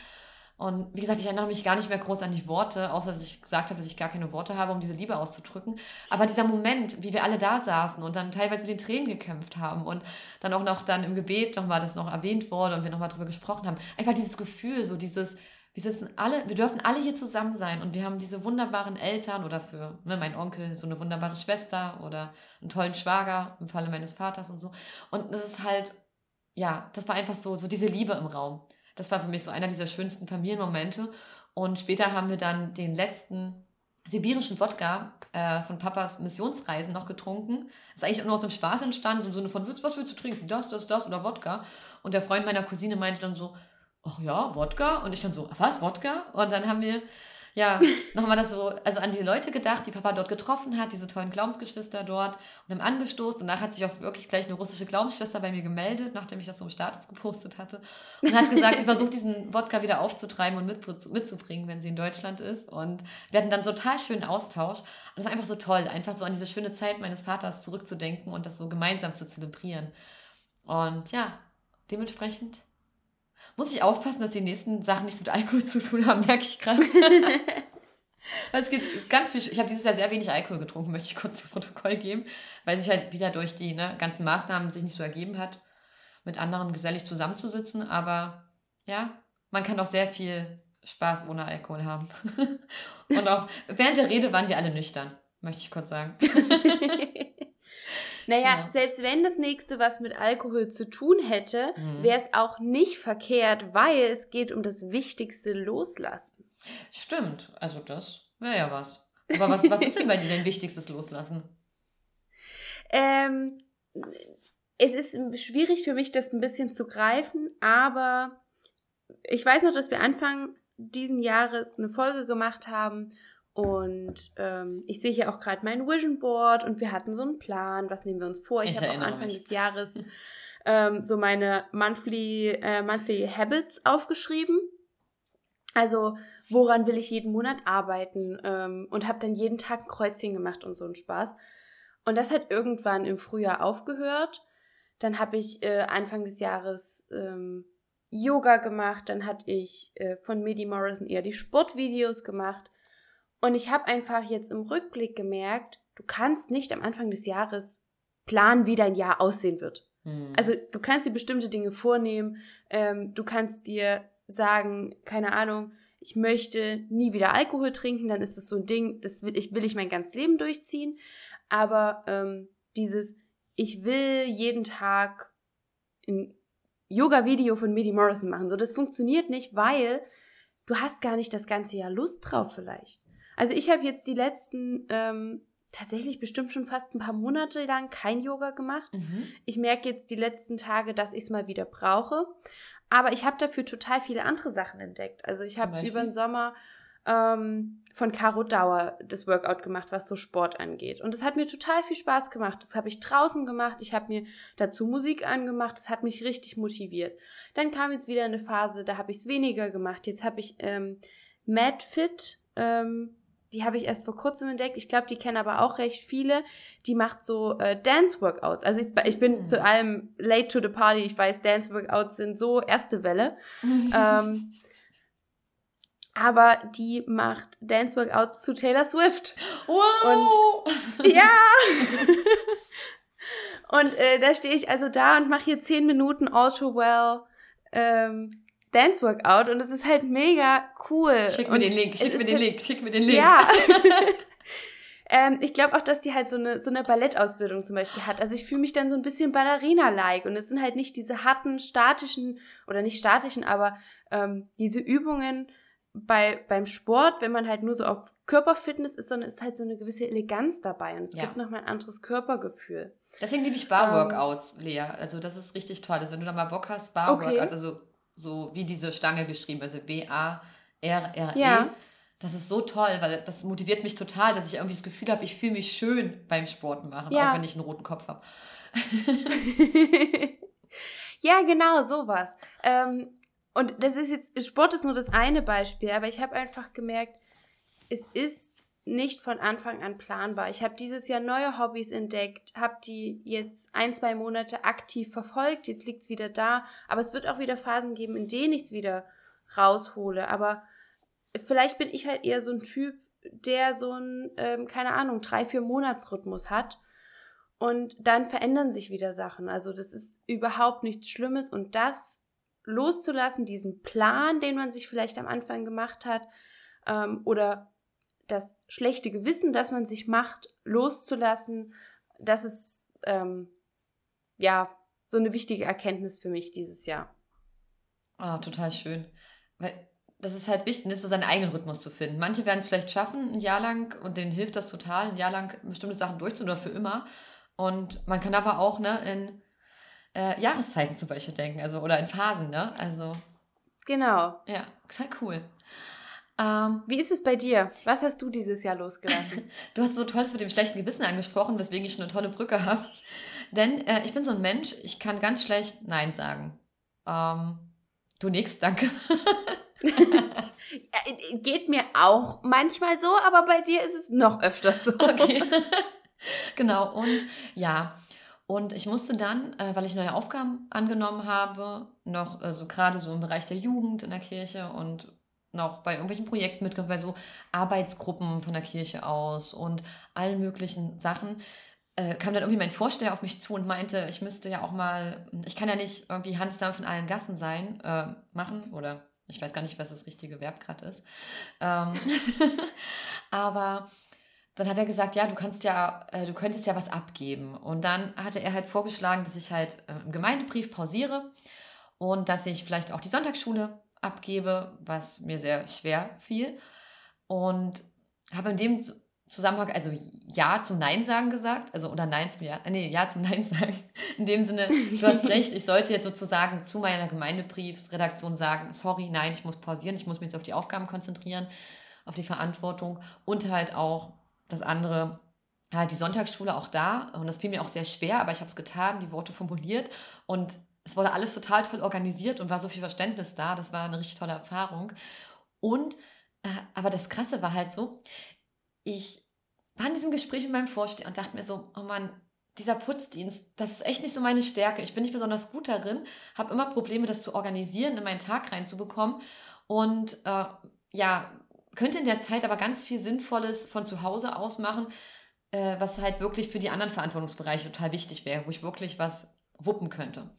Und wie gesagt, ich erinnere mich gar nicht mehr groß an die Worte, außer dass ich gesagt habe, dass ich gar keine Worte habe, um diese Liebe auszudrücken. Aber dieser Moment, wie wir alle da saßen und dann teilweise mit den Tränen gekämpft haben und dann auch noch dann im Gebet nochmal das noch erwähnt wurde und wir nochmal drüber gesprochen haben. Einfach dieses Gefühl, so dieses, wir sitzen alle, wir dürfen alle hier zusammen sein und wir haben diese wunderbaren Eltern oder für ne, meinen Onkel so eine wunderbare Schwester oder einen tollen Schwager im Falle meines Vaters und so. Und das ist halt, ja, das war einfach so, so diese Liebe im Raum. Das war für mich so einer dieser schönsten Familienmomente. Und später haben wir dann den letzten sibirischen Wodka äh, von Papas Missionsreisen noch getrunken. Das ist eigentlich nur aus dem Spaß entstanden, so im Sinne von, was willst du trinken? Das, das, das oder Wodka? Und der Freund meiner Cousine meinte dann so, ach ja, Wodka? Und ich dann so, was, Wodka? Und dann haben wir ja, nochmal das so, also an die Leute gedacht, die Papa dort getroffen hat, diese tollen Glaubensgeschwister dort und haben angestoßen. Danach hat sich auch wirklich gleich eine russisgische Glaubensschwester bei mir gemeldet, nachdem ich das so im Status gepostet hatte. Und hat gesagt, sie versucht diesen Wodka wieder aufzutreiben und mit, mitzubringen, wenn sie in Deutschland ist. Und wir hatten dann total schönen Austausch. Und es war einfach so toll, einfach so an diese schöne Zeit meines Vaters zurückzudenken und das so gemeinsam zu zelebrieren. Und ja, dementsprechend muss ich aufpassen, dass die nächsten Sachen nichts mit Alkohol zu tun haben, merke ich gerade. es gibt ganz viel. Ich habe dieses Jahr sehr wenig Alkohol getrunken, möchte ich kurz zu Protokoll geben, weil sich halt wieder durch die ne, ganzen Maßnahmen sich nicht so ergeben hat, mit anderen gesellig zusammenzusitzen. Aber ja, man kann auch sehr viel Spaß ohne Alkohol haben. Und auch während der Rede waren wir alle nüchtern, möchte ich kurz sagen. Naja, ja. selbst wenn das nächste was mit Alkohol zu tun hätte, mhm. wäre es auch nicht verkehrt, weil es geht um das wichtigste Loslassen. Stimmt, also das wäre ja was. Aber was, was ist denn bei dir dein wichtigstes Loslassen? Ähm, es ist schwierig für mich, das ein bisschen zu greifen, aber ich weiß noch, dass wir Anfang diesen Jahres eine Folge gemacht haben und ähm, ich sehe hier auch gerade mein Vision Board und wir hatten so einen Plan, was nehmen wir uns vor. Ich, ich habe am Anfang mich. des Jahres ähm, so meine monthly, äh, monthly Habits aufgeschrieben. Also woran will ich jeden Monat arbeiten ähm, und habe dann jeden Tag ein Kreuzchen gemacht und so einen Spaß. Und das hat irgendwann im Frühjahr aufgehört. Dann habe ich äh, Anfang des Jahres ähm, Yoga gemacht. Dann hatte ich äh, von Midi Morrison eher die Sportvideos gemacht. Und ich habe einfach jetzt im Rückblick gemerkt, du kannst nicht am Anfang des Jahres planen, wie dein Jahr aussehen wird. Hm. Also du kannst dir bestimmte Dinge vornehmen, ähm, du kannst dir sagen, keine Ahnung, ich möchte nie wieder Alkohol trinken, dann ist das so ein Ding, das will ich, will ich mein ganzes Leben durchziehen. Aber ähm, dieses, ich will jeden Tag ein Yoga-Video von Midi Morrison machen, so das funktioniert nicht, weil du hast gar nicht das ganze Jahr Lust drauf vielleicht. Also ich habe jetzt die letzten ähm, tatsächlich bestimmt schon fast ein paar Monate lang kein Yoga gemacht. Mhm. Ich merke jetzt die letzten Tage, dass ich es mal wieder brauche. Aber ich habe dafür total viele andere Sachen entdeckt. Also ich habe über den Sommer ähm, von Caro Dauer das Workout gemacht, was so Sport angeht. Und das hat mir total viel Spaß gemacht. Das habe ich draußen gemacht. Ich habe mir dazu Musik angemacht. Das hat mich richtig motiviert. Dann kam jetzt wieder eine Phase, da habe ich es weniger gemacht. Jetzt habe ich ähm, Mad Fit ähm, die habe ich erst vor kurzem entdeckt. Ich glaube, die kennen aber auch recht viele. Die macht so äh, Dance-Workouts. Also ich, ich bin mhm. zu allem late to the party. Ich weiß, Dance-Workouts sind so erste Welle. ähm, aber die macht Dance-Workouts zu Taylor Swift. Wow! Und ja! und äh, da stehe ich also da und mache hier zehn Minuten Auto Well. Ähm, Dance Workout und es ist halt mega cool. Schick mir den Link, schick mir den halt, Link, schick mir den Link. Ja. ähm, ich glaube auch, dass die halt so eine, so eine Ballettausbildung zum Beispiel hat. Also ich fühle mich dann so ein bisschen Ballerina-like und es sind halt nicht diese harten, statischen oder nicht statischen, aber ähm, diese Übungen bei, beim Sport, wenn man halt nur so auf Körperfitness ist, sondern ist halt so eine gewisse Eleganz dabei und es ja. gibt nochmal ein anderes Körpergefühl. Deswegen liebe ich Bar-Workouts, ähm, Lea. Also das ist richtig toll. Also wenn du da mal Bock hast, Bar-Workouts, okay. also so wie diese Stange geschrieben, also B-A-R-R-E. Ja. Das ist so toll, weil das motiviert mich total, dass ich irgendwie das Gefühl habe, ich fühle mich schön beim Sport machen, ja. auch wenn ich einen roten Kopf habe. ja, genau, sowas. Ähm, und das ist jetzt, Sport ist nur das eine Beispiel, aber ich habe einfach gemerkt, es ist nicht von Anfang an planbar. Ich habe dieses Jahr neue Hobbys entdeckt, habe die jetzt ein, zwei Monate aktiv verfolgt, jetzt liegt es wieder da, aber es wird auch wieder Phasen geben, in denen ich es wieder raushole. Aber vielleicht bin ich halt eher so ein Typ, der so ein, ähm, keine Ahnung, drei, vier Monatsrhythmus hat. Und dann verändern sich wieder Sachen. Also das ist überhaupt nichts Schlimmes. Und das loszulassen, diesen Plan, den man sich vielleicht am Anfang gemacht hat, ähm, oder das schlechte Gewissen, das man sich macht, loszulassen, das ist ähm, ja so eine wichtige Erkenntnis für mich dieses Jahr. Ah, total schön. Weil das ist halt wichtig, ne, so seinen eigenen Rhythmus zu finden. Manche werden es vielleicht schaffen, ein Jahr lang, und denen hilft das total, ein Jahr lang bestimmte Sachen durchzuführen oder für immer. Und man kann aber auch ne, in äh, Jahreszeiten zum Beispiel denken, also oder in Phasen, ne? Also. Genau. Ja, total cool. Ähm, Wie ist es bei dir? Was hast du dieses Jahr losgelassen? du hast so tolles mit dem schlechten Gewissen angesprochen, weswegen ich eine tolle Brücke habe. Denn äh, ich bin so ein Mensch, ich kann ganz schlecht Nein sagen. Ähm, du nix, danke. Äh, geht mir auch manchmal so, aber bei dir ist es noch öfter so. Okay. genau, und ja. Und ich musste dann, äh, weil ich neue Aufgaben angenommen habe, noch äh, so gerade so im Bereich der Jugend in der Kirche und noch bei irgendwelchen Projekten mitgemacht, bei so Arbeitsgruppen von der Kirche aus und allen möglichen Sachen, äh, kam dann irgendwie mein Vorsteher auf mich zu und meinte, ich müsste ja auch mal, ich kann ja nicht irgendwie Hansdampf in allen Gassen sein, äh, machen oder ich weiß gar nicht, was das richtige Verb gerade ist. Ähm, aber dann hat er gesagt, ja, du kannst ja, äh, du könntest ja was abgeben. Und dann hatte er halt vorgeschlagen, dass ich halt äh, im Gemeindebrief pausiere und dass ich vielleicht auch die Sonntagsschule abgebe, was mir sehr schwer fiel. Und habe in dem Zusammenhang, also Ja zum Nein sagen gesagt, also oder Nein zum Ja, nee, Ja zum Nein sagen. In dem Sinne, du hast recht, ich sollte jetzt sozusagen zu meiner Gemeindebriefsredaktion sagen, sorry, nein, ich muss pausieren, ich muss mich jetzt auf die Aufgaben konzentrieren, auf die Verantwortung und halt auch das andere, halt die Sonntagsschule auch da. Und das fiel mir auch sehr schwer, aber ich habe es getan, die Worte formuliert und es wurde alles total toll organisiert und war so viel Verständnis da. Das war eine richtig tolle Erfahrung. Und, äh, aber das Krasse war halt so, ich war in diesem Gespräch mit meinem Vorsteher und dachte mir so, oh Mann, dieser Putzdienst, das ist echt nicht so meine Stärke. Ich bin nicht besonders gut darin, habe immer Probleme, das zu organisieren, in meinen Tag reinzubekommen. Und äh, ja, könnte in der Zeit aber ganz viel Sinnvolles von zu Hause aus machen, äh, was halt wirklich für die anderen Verantwortungsbereiche total wichtig wäre, wo ich wirklich was wuppen könnte.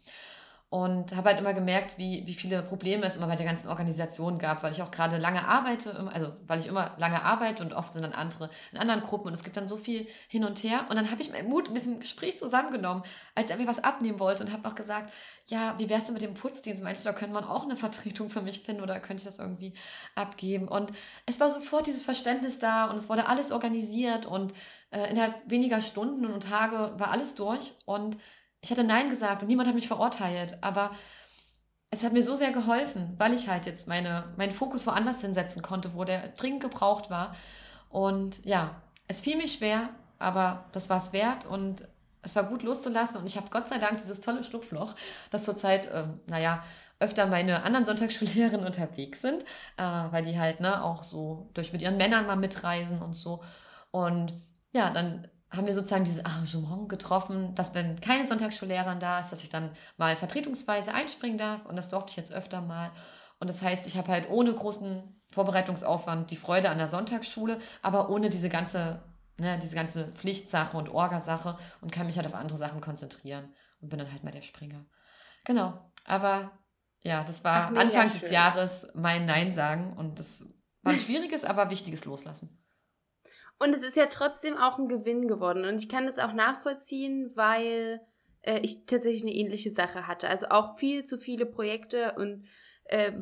Und habe halt immer gemerkt, wie, wie viele Probleme es immer bei der ganzen Organisation gab, weil ich auch gerade lange arbeite, also weil ich immer lange arbeite und oft sind dann andere in anderen Gruppen und es gibt dann so viel hin und her. Und dann habe ich meinen Mut in diesem Gespräch zusammengenommen, als er mir was abnehmen wollte und habe noch gesagt, ja, wie wär's denn mit dem Putzdienst? Meinst du, da könnte man auch eine Vertretung für mich finden oder könnte ich das irgendwie abgeben? Und es war sofort dieses Verständnis da und es wurde alles organisiert und äh, innerhalb weniger Stunden und Tage war alles durch und ich hatte Nein gesagt und niemand hat mich verurteilt, aber es hat mir so sehr geholfen, weil ich halt jetzt meine, meinen Fokus woanders hinsetzen konnte, wo der dringend gebraucht war. Und ja, es fiel mir schwer, aber das war es wert und es war gut loszulassen und ich habe Gott sei Dank dieses tolle Schlupfloch, das zurzeit, ähm, naja, öfter meine anderen Sonntagsschullehrerinnen unterwegs sind, äh, weil die halt ne, auch so durch mit ihren Männern mal mitreisen und so. Und ja, dann haben wir sozusagen dieses Arrangement getroffen, dass wenn keine Sonntagsschullehrerin da ist, dass ich dann mal vertretungsweise einspringen darf und das durfte ich jetzt öfter mal. Und das heißt, ich habe halt ohne großen Vorbereitungsaufwand die Freude an der Sonntagsschule, aber ohne diese ganze, ne, diese ganze Pflichtsache und Orgasache und kann mich halt auf andere Sachen konzentrieren und bin dann halt mal der Springer. Genau. Aber ja, das war Ach, Anfang des Jahres mein Nein sagen und das war ein schwieriges, aber wichtiges Loslassen. Und es ist ja trotzdem auch ein Gewinn geworden. Und ich kann das auch nachvollziehen, weil äh, ich tatsächlich eine ähnliche Sache hatte. Also auch viel zu viele Projekte und äh,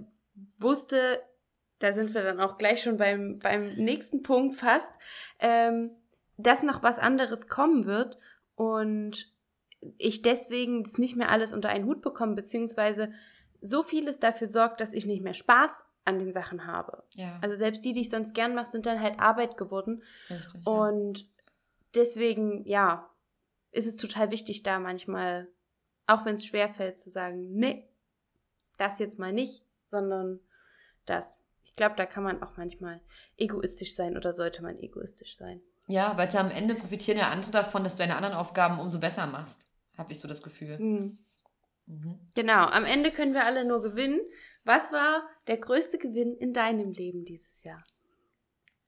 wusste, da sind wir dann auch gleich schon beim, beim nächsten Punkt fast, ähm, dass noch was anderes kommen wird und ich deswegen das nicht mehr alles unter einen Hut bekomme, beziehungsweise so vieles dafür sorgt, dass ich nicht mehr Spaß an den Sachen habe. Ja. Also selbst die, die ich sonst gern mache, sind dann halt Arbeit geworden. Richtig, und ja. deswegen, ja, ist es total wichtig, da manchmal Auch wenn es schwerfällt zu sagen, nee, das jetzt mal nicht, sondern das. Ich glaube, da kann man auch manchmal egoistisch sein oder sollte man egoistisch sein. Ja, weil am Ende profitieren ja andere davon, dass du deine anderen Aufgaben umso besser machst. Habe ich so das Gefühl. Mhm. Mhm. Genau, am Ende können wir alle nur gewinnen. Was war der größte Gewinn in deinem Leben dieses Jahr?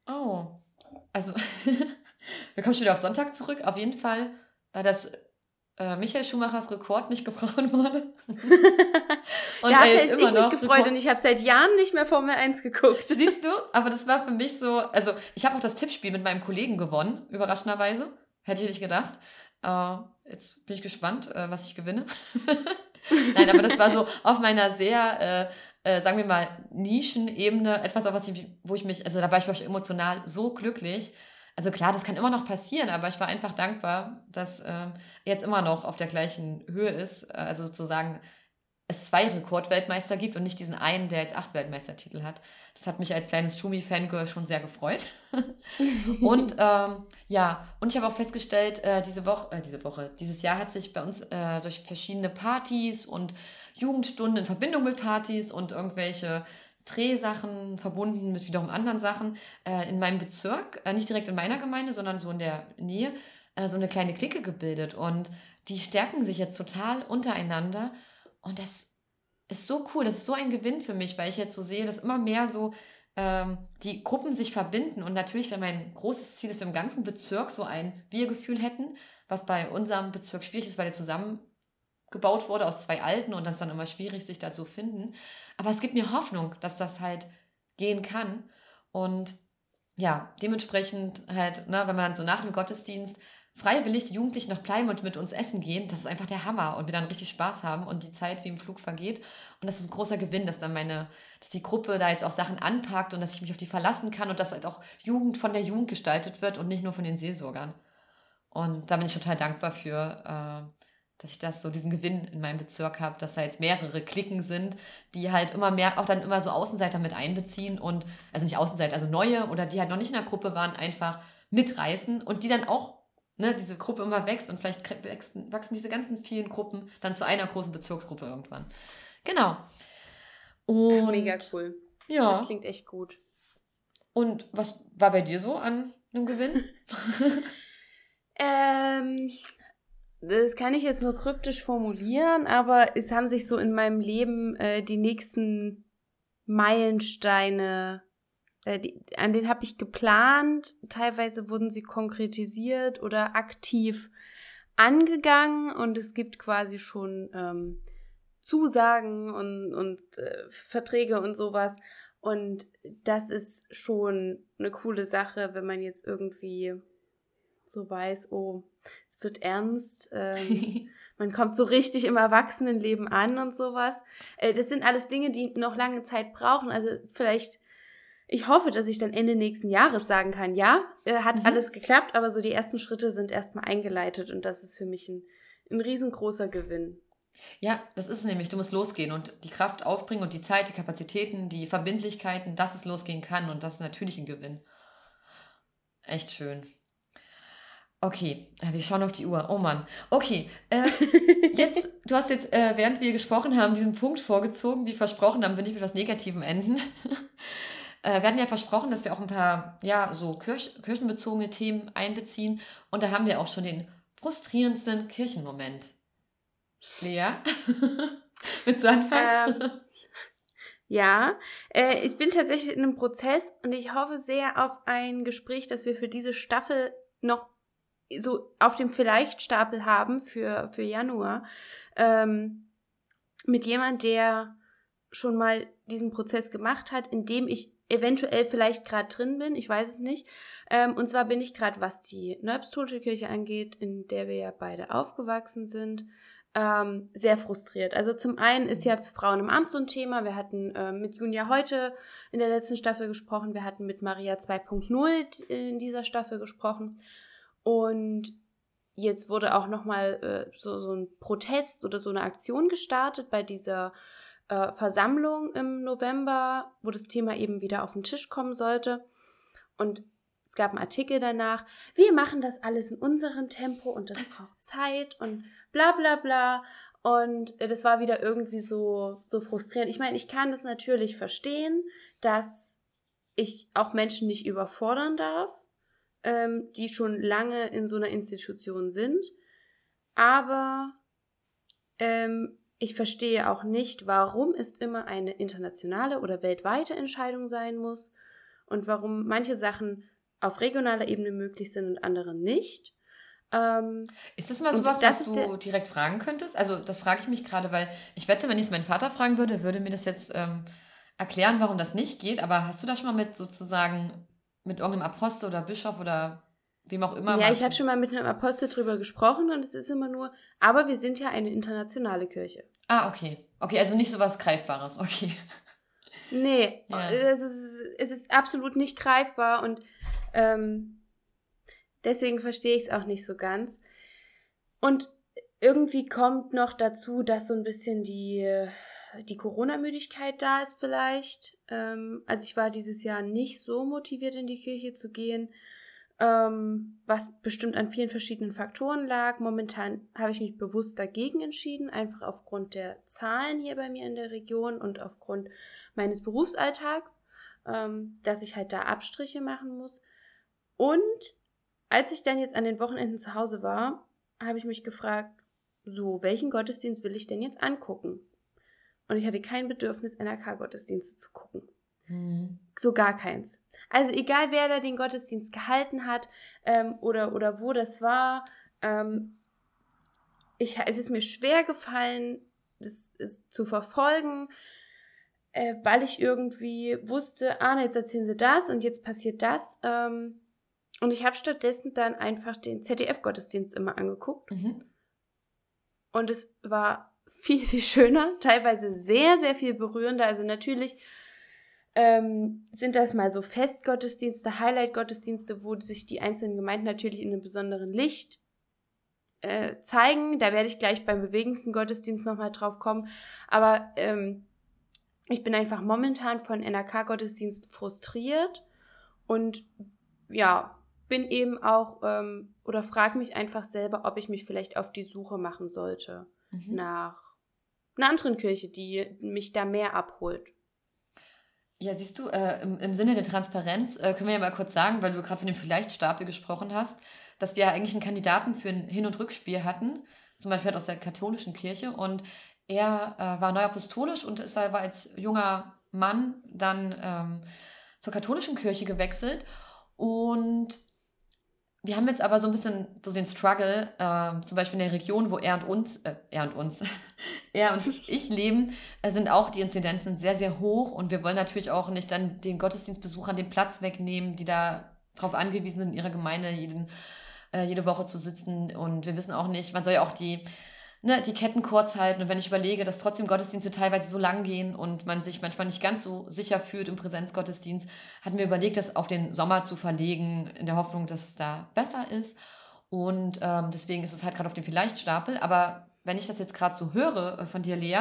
Oh, also wir kommen schon wieder auf Sonntag zurück. Auf jeden Fall, äh, dass äh, Michael Schumachers Rekord nicht gebrochen wurde. und da hatte ich mich gefreut Rekord. und ich habe seit Jahren nicht mehr Formel 1 geguckt. Siehst du? Aber das war für mich so, also ich habe auch das Tippspiel mit meinem Kollegen gewonnen, überraschenderweise. Hätte ich nicht gedacht. Uh, jetzt bin ich gespannt, uh, was ich gewinne. Nein, aber das war so auf meiner sehr, äh, äh, sagen wir mal, Nischenebene, etwas, auf was ich, wo ich mich, also da war ich emotional so glücklich. Also klar, das kann immer noch passieren, aber ich war einfach dankbar, dass äh, jetzt immer noch auf der gleichen Höhe ist. Äh, also sozusagen es zwei Rekordweltmeister gibt und nicht diesen einen, der jetzt acht Weltmeistertitel hat. Das hat mich als kleines Schumi-Fangirl schon sehr gefreut. und ähm, ja, und ich habe auch festgestellt, äh, diese Woche, äh, diese Woche, dieses Jahr hat sich bei uns äh, durch verschiedene Partys und Jugendstunden in Verbindung mit Partys und irgendwelche Drehsachen verbunden mit wiederum anderen Sachen äh, in meinem Bezirk, äh, nicht direkt in meiner Gemeinde, sondern so in der Nähe, äh, so eine kleine Clique gebildet. Und die stärken sich jetzt total untereinander und das ist so cool, das ist so ein Gewinn für mich, weil ich jetzt so sehe, dass immer mehr so ähm, die Gruppen sich verbinden. Und natürlich wäre mein großes Ziel, dass wir im ganzen Bezirk so ein Wir-Gefühl hätten, was bei unserem Bezirk schwierig ist, weil der zusammengebaut wurde aus zwei Alten und das ist dann immer schwierig, sich da zu finden. Aber es gibt mir Hoffnung, dass das halt gehen kann. Und ja, dementsprechend halt, ne, wenn man dann so nach dem Gottesdienst freiwillig die Jugendlichen noch bleiben und mit uns essen gehen, das ist einfach der Hammer und wir dann richtig Spaß haben und die Zeit wie im Flug vergeht. Und das ist ein großer Gewinn, dass dann meine, dass die Gruppe da jetzt auch Sachen anpackt und dass ich mich auf die verlassen kann und dass halt auch Jugend von der Jugend gestaltet wird und nicht nur von den Seelsorgern. Und da bin ich total dankbar für, äh, dass ich das so diesen Gewinn in meinem Bezirk habe, dass da jetzt mehrere Klicken sind, die halt immer mehr auch dann immer so Außenseiter mit einbeziehen und also nicht Außenseiter, also neue oder die halt noch nicht in der Gruppe waren, einfach mitreißen und die dann auch ne, diese Gruppe immer wächst und vielleicht wachsen diese ganzen vielen Gruppen dann zu einer großen Bezirksgruppe irgendwann. Genau. Und, Mega cool. Ja. Das klingt echt gut. Und was war bei dir so an einem Gewinn? ähm, das kann ich jetzt nur kryptisch formulieren, aber es haben sich so in meinem Leben äh, die nächsten Meilensteine äh, die, an denen habe ich geplant. Teilweise wurden sie konkretisiert oder aktiv angegangen und es gibt quasi schon ähm, Zusagen und, und äh, Verträge und sowas. Und das ist schon eine coole Sache, wenn man jetzt irgendwie so weiß, oh, es wird ernst, ähm, man kommt so richtig im Erwachsenenleben an und sowas. Äh, das sind alles Dinge, die noch lange Zeit brauchen. Also vielleicht ich hoffe, dass ich dann Ende nächsten Jahres sagen kann, ja, äh, hat mhm. alles geklappt, aber so die ersten Schritte sind erstmal eingeleitet und das ist für mich ein, ein riesengroßer Gewinn. Ja, das ist es nämlich. Du musst losgehen und die Kraft aufbringen und die Zeit, die Kapazitäten, die Verbindlichkeiten, dass es losgehen kann und das ist natürlich ein Gewinn. Echt schön. Okay, äh, wir schauen auf die Uhr. Oh Mann. Okay, äh, jetzt, du hast jetzt, äh, während wir gesprochen haben, diesen Punkt vorgezogen, wie versprochen, dann bin ich mit was Negativem enden. Äh, wir hatten ja versprochen, dass wir auch ein paar, ja, so Kirch kirchenbezogene Themen einbeziehen. Und da haben wir auch schon den frustrierendsten Kirchenmoment. Lea, willst du anfangen? Ähm, ja, äh, ich bin tatsächlich in einem Prozess und ich hoffe sehr auf ein Gespräch, das wir für diese Staffel noch so auf dem Vielleicht-Stapel haben für, für Januar. Ähm, mit jemand, der schon mal diesen Prozess gemacht hat, in dem ich eventuell vielleicht gerade drin bin, ich weiß es nicht. Ähm, und zwar bin ich gerade, was die Neubstolische Kirche angeht, in der wir ja beide aufgewachsen sind, ähm, sehr frustriert. Also zum einen ist ja Frauen im Amt so ein Thema. Wir hatten äh, mit Junia heute in der letzten Staffel gesprochen. Wir hatten mit Maria 2.0 in dieser Staffel gesprochen. Und jetzt wurde auch nochmal äh, so, so ein Protest oder so eine Aktion gestartet bei dieser äh, Versammlung im November, wo das Thema eben wieder auf den Tisch kommen sollte. Und es gab einen Artikel danach, wir machen das alles in unserem Tempo und das braucht Zeit und bla bla bla. Und das war wieder irgendwie so, so frustrierend. Ich meine, ich kann das natürlich verstehen, dass ich auch Menschen nicht überfordern darf, ähm, die schon lange in so einer Institution sind. Aber ähm, ich verstehe auch nicht, warum es immer eine internationale oder weltweite Entscheidung sein muss und warum manche Sachen auf regionaler Ebene möglich sind und andere nicht. Ähm, ist das mal sowas, das was du direkt fragen könntest? Also das frage ich mich gerade, weil ich wette, wenn ich es meinen Vater fragen würde, würde mir das jetzt ähm, erklären, warum das nicht geht. Aber hast du da schon mal mit sozusagen mit irgendeinem Apostel oder Bischof oder wem auch immer? Ja, ich habe schon mal mit einem Apostel drüber gesprochen und es ist immer nur, aber wir sind ja eine internationale Kirche. Ah, okay. Okay, also nicht so was Greifbares, okay. Nee, ja. es, ist, es ist absolut nicht greifbar und ähm, deswegen verstehe ich es auch nicht so ganz. Und irgendwie kommt noch dazu, dass so ein bisschen die, die Corona-Müdigkeit da ist vielleicht. Ähm, also ich war dieses Jahr nicht so motiviert in die Kirche zu gehen, ähm, was bestimmt an vielen verschiedenen Faktoren lag. Momentan habe ich mich bewusst dagegen entschieden, einfach aufgrund der Zahlen hier bei mir in der Region und aufgrund meines Berufsalltags, ähm, dass ich halt da Abstriche machen muss. Und als ich dann jetzt an den Wochenenden zu Hause war, habe ich mich gefragt, so, welchen Gottesdienst will ich denn jetzt angucken? Und ich hatte kein Bedürfnis, NRK-Gottesdienste zu gucken. Mhm. So gar keins. Also egal, wer da den Gottesdienst gehalten hat ähm, oder, oder wo das war, ähm, ich, es ist mir schwer gefallen, das, das zu verfolgen, äh, weil ich irgendwie wusste, ah, jetzt erzählen sie das und jetzt passiert das. Ähm, und ich habe stattdessen dann einfach den ZDF-Gottesdienst immer angeguckt. Mhm. Und es war viel, viel schöner, teilweise sehr, sehr viel berührender. Also natürlich ähm, sind das mal so Festgottesdienste, Highlight-Gottesdienste, wo sich die einzelnen Gemeinden natürlich in einem besonderen Licht äh, zeigen. Da werde ich gleich beim bewegendsten Gottesdienst nochmal drauf kommen. Aber ähm, ich bin einfach momentan von NRK-Gottesdienst frustriert und ja, bin eben auch ähm, oder frage mich einfach selber, ob ich mich vielleicht auf die Suche machen sollte mhm. nach einer anderen Kirche, die mich da mehr abholt. Ja, siehst du, äh, im, im Sinne der Transparenz äh, können wir ja mal kurz sagen, weil du gerade von dem Vielleicht-Stapel gesprochen hast, dass wir ja eigentlich einen Kandidaten für ein Hin- und Rückspiel hatten, zum Beispiel aus der katholischen Kirche. Und er äh, war neuapostolisch und ist aber als junger Mann dann ähm, zur katholischen Kirche gewechselt. Und wir haben jetzt aber so ein bisschen so den Struggle, äh, zum Beispiel in der Region, wo er und uns, äh, er und uns, er und ich leben, äh, sind auch die Inzidenzen sehr, sehr hoch und wir wollen natürlich auch nicht dann den Gottesdienstbesuchern den Platz wegnehmen, die da darauf angewiesen sind, in ihrer Gemeinde jeden, äh, jede Woche zu sitzen und wir wissen auch nicht, man soll ja auch die ne, die Ketten kurz halten. Und wenn ich überlege, dass trotzdem Gottesdienste teilweise so lang gehen und man sich manchmal nicht ganz so sicher fühlt im Präsenzgottesdienst, hatten wir überlegt, das auf den Sommer zu verlegen, in der Hoffnung, dass es da besser ist. Und ähm, deswegen ist es halt gerade auf dem Vielleicht-Stapel. Aber wenn ich das jetzt gerade so höre äh, von dir, Lea,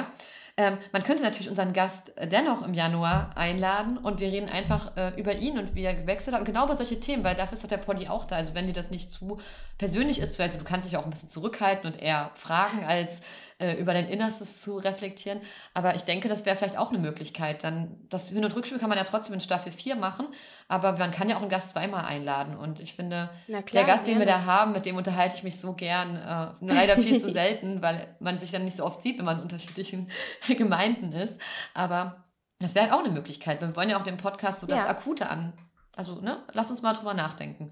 ähm, man könnte natürlich unseren Gast dennoch im Januar einladen und wir reden einfach äh, über ihn und wie er gewechselt hat und genau über solche Themen, weil dafür ist doch der Poddy auch da. Also wenn dir das nicht zu persönlich ist, also du kannst dich auch ein bisschen zurückhalten und eher fragen, als äh, über dein Innerstes zu reflektieren. Aber ich denke, das wäre vielleicht auch eine Möglichkeit. Dann das Hin- und Rückspiel kann man ja trotzdem in Staffel 4 machen, aber man kann ja auch einen Gast zweimal einladen. Und ich finde, klar, der Gast, den wir da haben, mit dem unterhalte ich mich so gern. Äh, leider viel zu selten, weil man sich dann nicht so oft sieht, wenn man in unterschiedlichen Gemeinden ist. Aber das wäre halt auch eine Möglichkeit. Wir wollen ja auch den Podcast so das ja. Akute an. Also, ne, lass uns mal drüber nachdenken.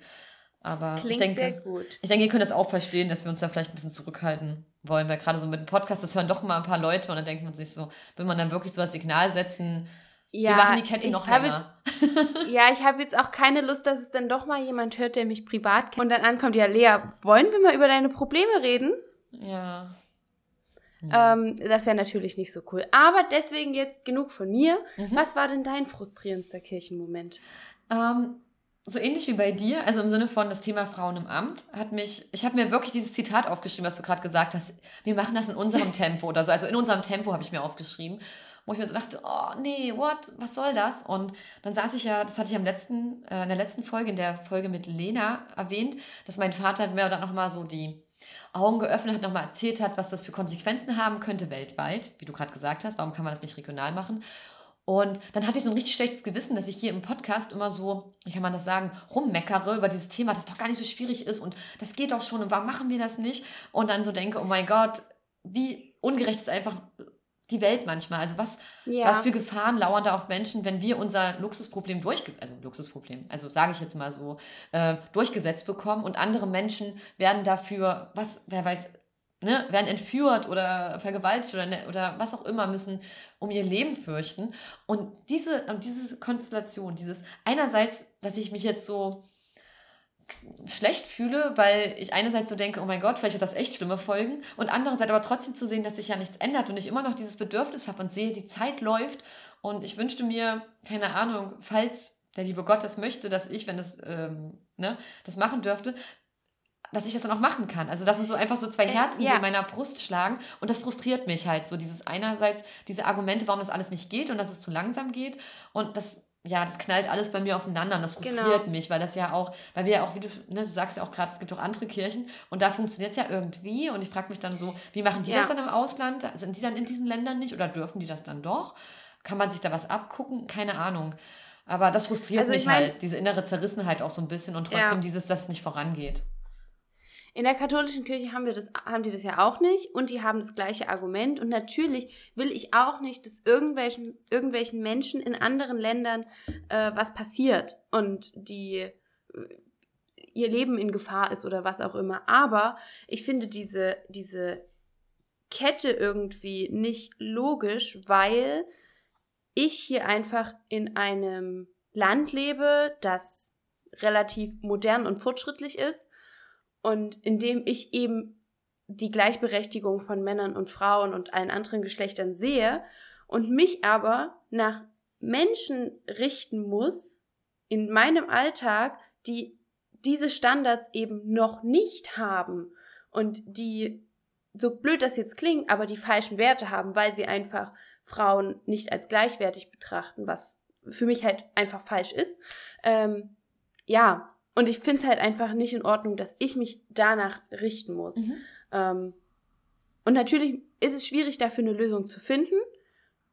Aber Klingt ich denke, sehr gut. Ich denke, ihr könnt das auch verstehen, dass wir uns da vielleicht ein bisschen zurückhalten wollen, weil gerade so mit dem Podcast, das hören doch mal ein paar Leute und dann denkt man sich so, will man dann wirklich so das Signal setzen, ja, wir machen die Kette noch länger. Jetzt, ja, ich habe jetzt auch keine Lust, dass es dann doch mal jemand hört, der mich privat kennt und dann ankommt, ja, Lea, wollen wir mal über deine Probleme reden? Ja. Ähm, das wäre natürlich nicht so cool. Aber deswegen jetzt genug von mir. Mhm. Was war denn dein frustrierendster Kirchenmoment? Ähm, so ähnlich wie bei dir, also im Sinne von das Thema Frauen im Amt, hat mich, ich habe mir wirklich dieses Zitat aufgeschrieben, was du gerade gesagt hast. Wir machen das in unserem Tempo oder so. Also in unserem Tempo habe ich mir aufgeschrieben. wo ich mir so dachte, oh nee, what, was soll das? Und dann saß ich ja, das hatte ich am letzten, äh, in der letzten Folge, in der Folge mit Lena erwähnt, dass mein Vater mir dann nochmal so die Augen geöffnet hat, nochmal erzählt hat, was das für Konsequenzen haben könnte weltweit, wie du gerade gesagt hast, warum kann man das nicht regional machen? Und dann hatte ich so ein richtig schlechtes Gewissen, dass ich hier im Podcast immer so, wie kann man das sagen, rummeckere über dieses Thema, das doch gar nicht so schwierig ist und das geht doch schon und warum machen wir das nicht? Und dann so denke, oh mein Gott, wie ungerecht ist einfach die Welt manchmal. Also was, ja. was für Gefahren lauern da auf Menschen, wenn wir unser Luxusproblem durchgesetzt, also Luxusproblem, also sage ich jetzt mal so, äh, durchgesetzt bekommen und andere Menschen werden dafür, was, wer weiß, ne, werden entführt oder vergewaltigt oder, ne, oder was auch immer, müssen um ihr Leben fürchten. Und diese, diese Konstellation, dieses einerseits, dass ich mich jetzt so schlecht fühle, weil ich einerseits so denke, oh mein Gott, vielleicht hat das echt schlimme Folgen und andererseits aber trotzdem zu sehen, dass sich ja nichts ändert und ich immer noch dieses Bedürfnis habe und sehe, die Zeit läuft und ich wünschte mir, keine Ahnung, falls der liebe Gott das möchte, dass ich, wenn es ähm, ne, das machen dürfte, dass ich das dann auch machen kann. Also das sind so einfach so zwei äh, Herzen, ja. die in meiner Brust schlagen und das frustriert mich halt so dieses einerseits diese Argumente, warum das alles nicht geht und dass es zu langsam geht und das ja, das knallt alles bei mir aufeinander und das frustriert genau. mich, weil das ja auch, weil wir ja auch, wie du, ne, du sagst ja auch gerade, es gibt auch andere Kirchen und da funktioniert es ja irgendwie und ich frage mich dann so, wie machen die ja. das dann im Ausland? Sind die dann in diesen Ländern nicht oder dürfen die das dann doch? Kann man sich da was abgucken? Keine Ahnung. Aber das frustriert also mich mein, halt, diese innere Zerrissenheit auch so ein bisschen und trotzdem ja. dieses, dass es nicht vorangeht. In der katholischen Kirche haben wir das, haben die das ja auch nicht und die haben das gleiche Argument. Und natürlich will ich auch nicht, dass irgendwelchen, irgendwelchen Menschen in anderen Ländern äh, was passiert und die äh, ihr Leben in Gefahr ist oder was auch immer. Aber ich finde diese, diese Kette irgendwie nicht logisch, weil ich hier einfach in einem Land lebe, das relativ modern und fortschrittlich ist und indem ich eben die Gleichberechtigung von Männern und Frauen und allen anderen Geschlechtern sehe und mich aber nach Menschen richten muss in meinem Alltag, die diese Standards eben noch nicht haben und die, so blöd das jetzt klingt, aber die falschen Werte haben, weil sie einfach Frauen nicht als gleichwertig betrachten, was für mich halt einfach falsch ist. Ähm, ja, und ich finde es halt einfach nicht in Ordnung, dass ich mich danach richten muss. Mhm. Ähm, und natürlich ist es schwierig, dafür eine Lösung zu finden.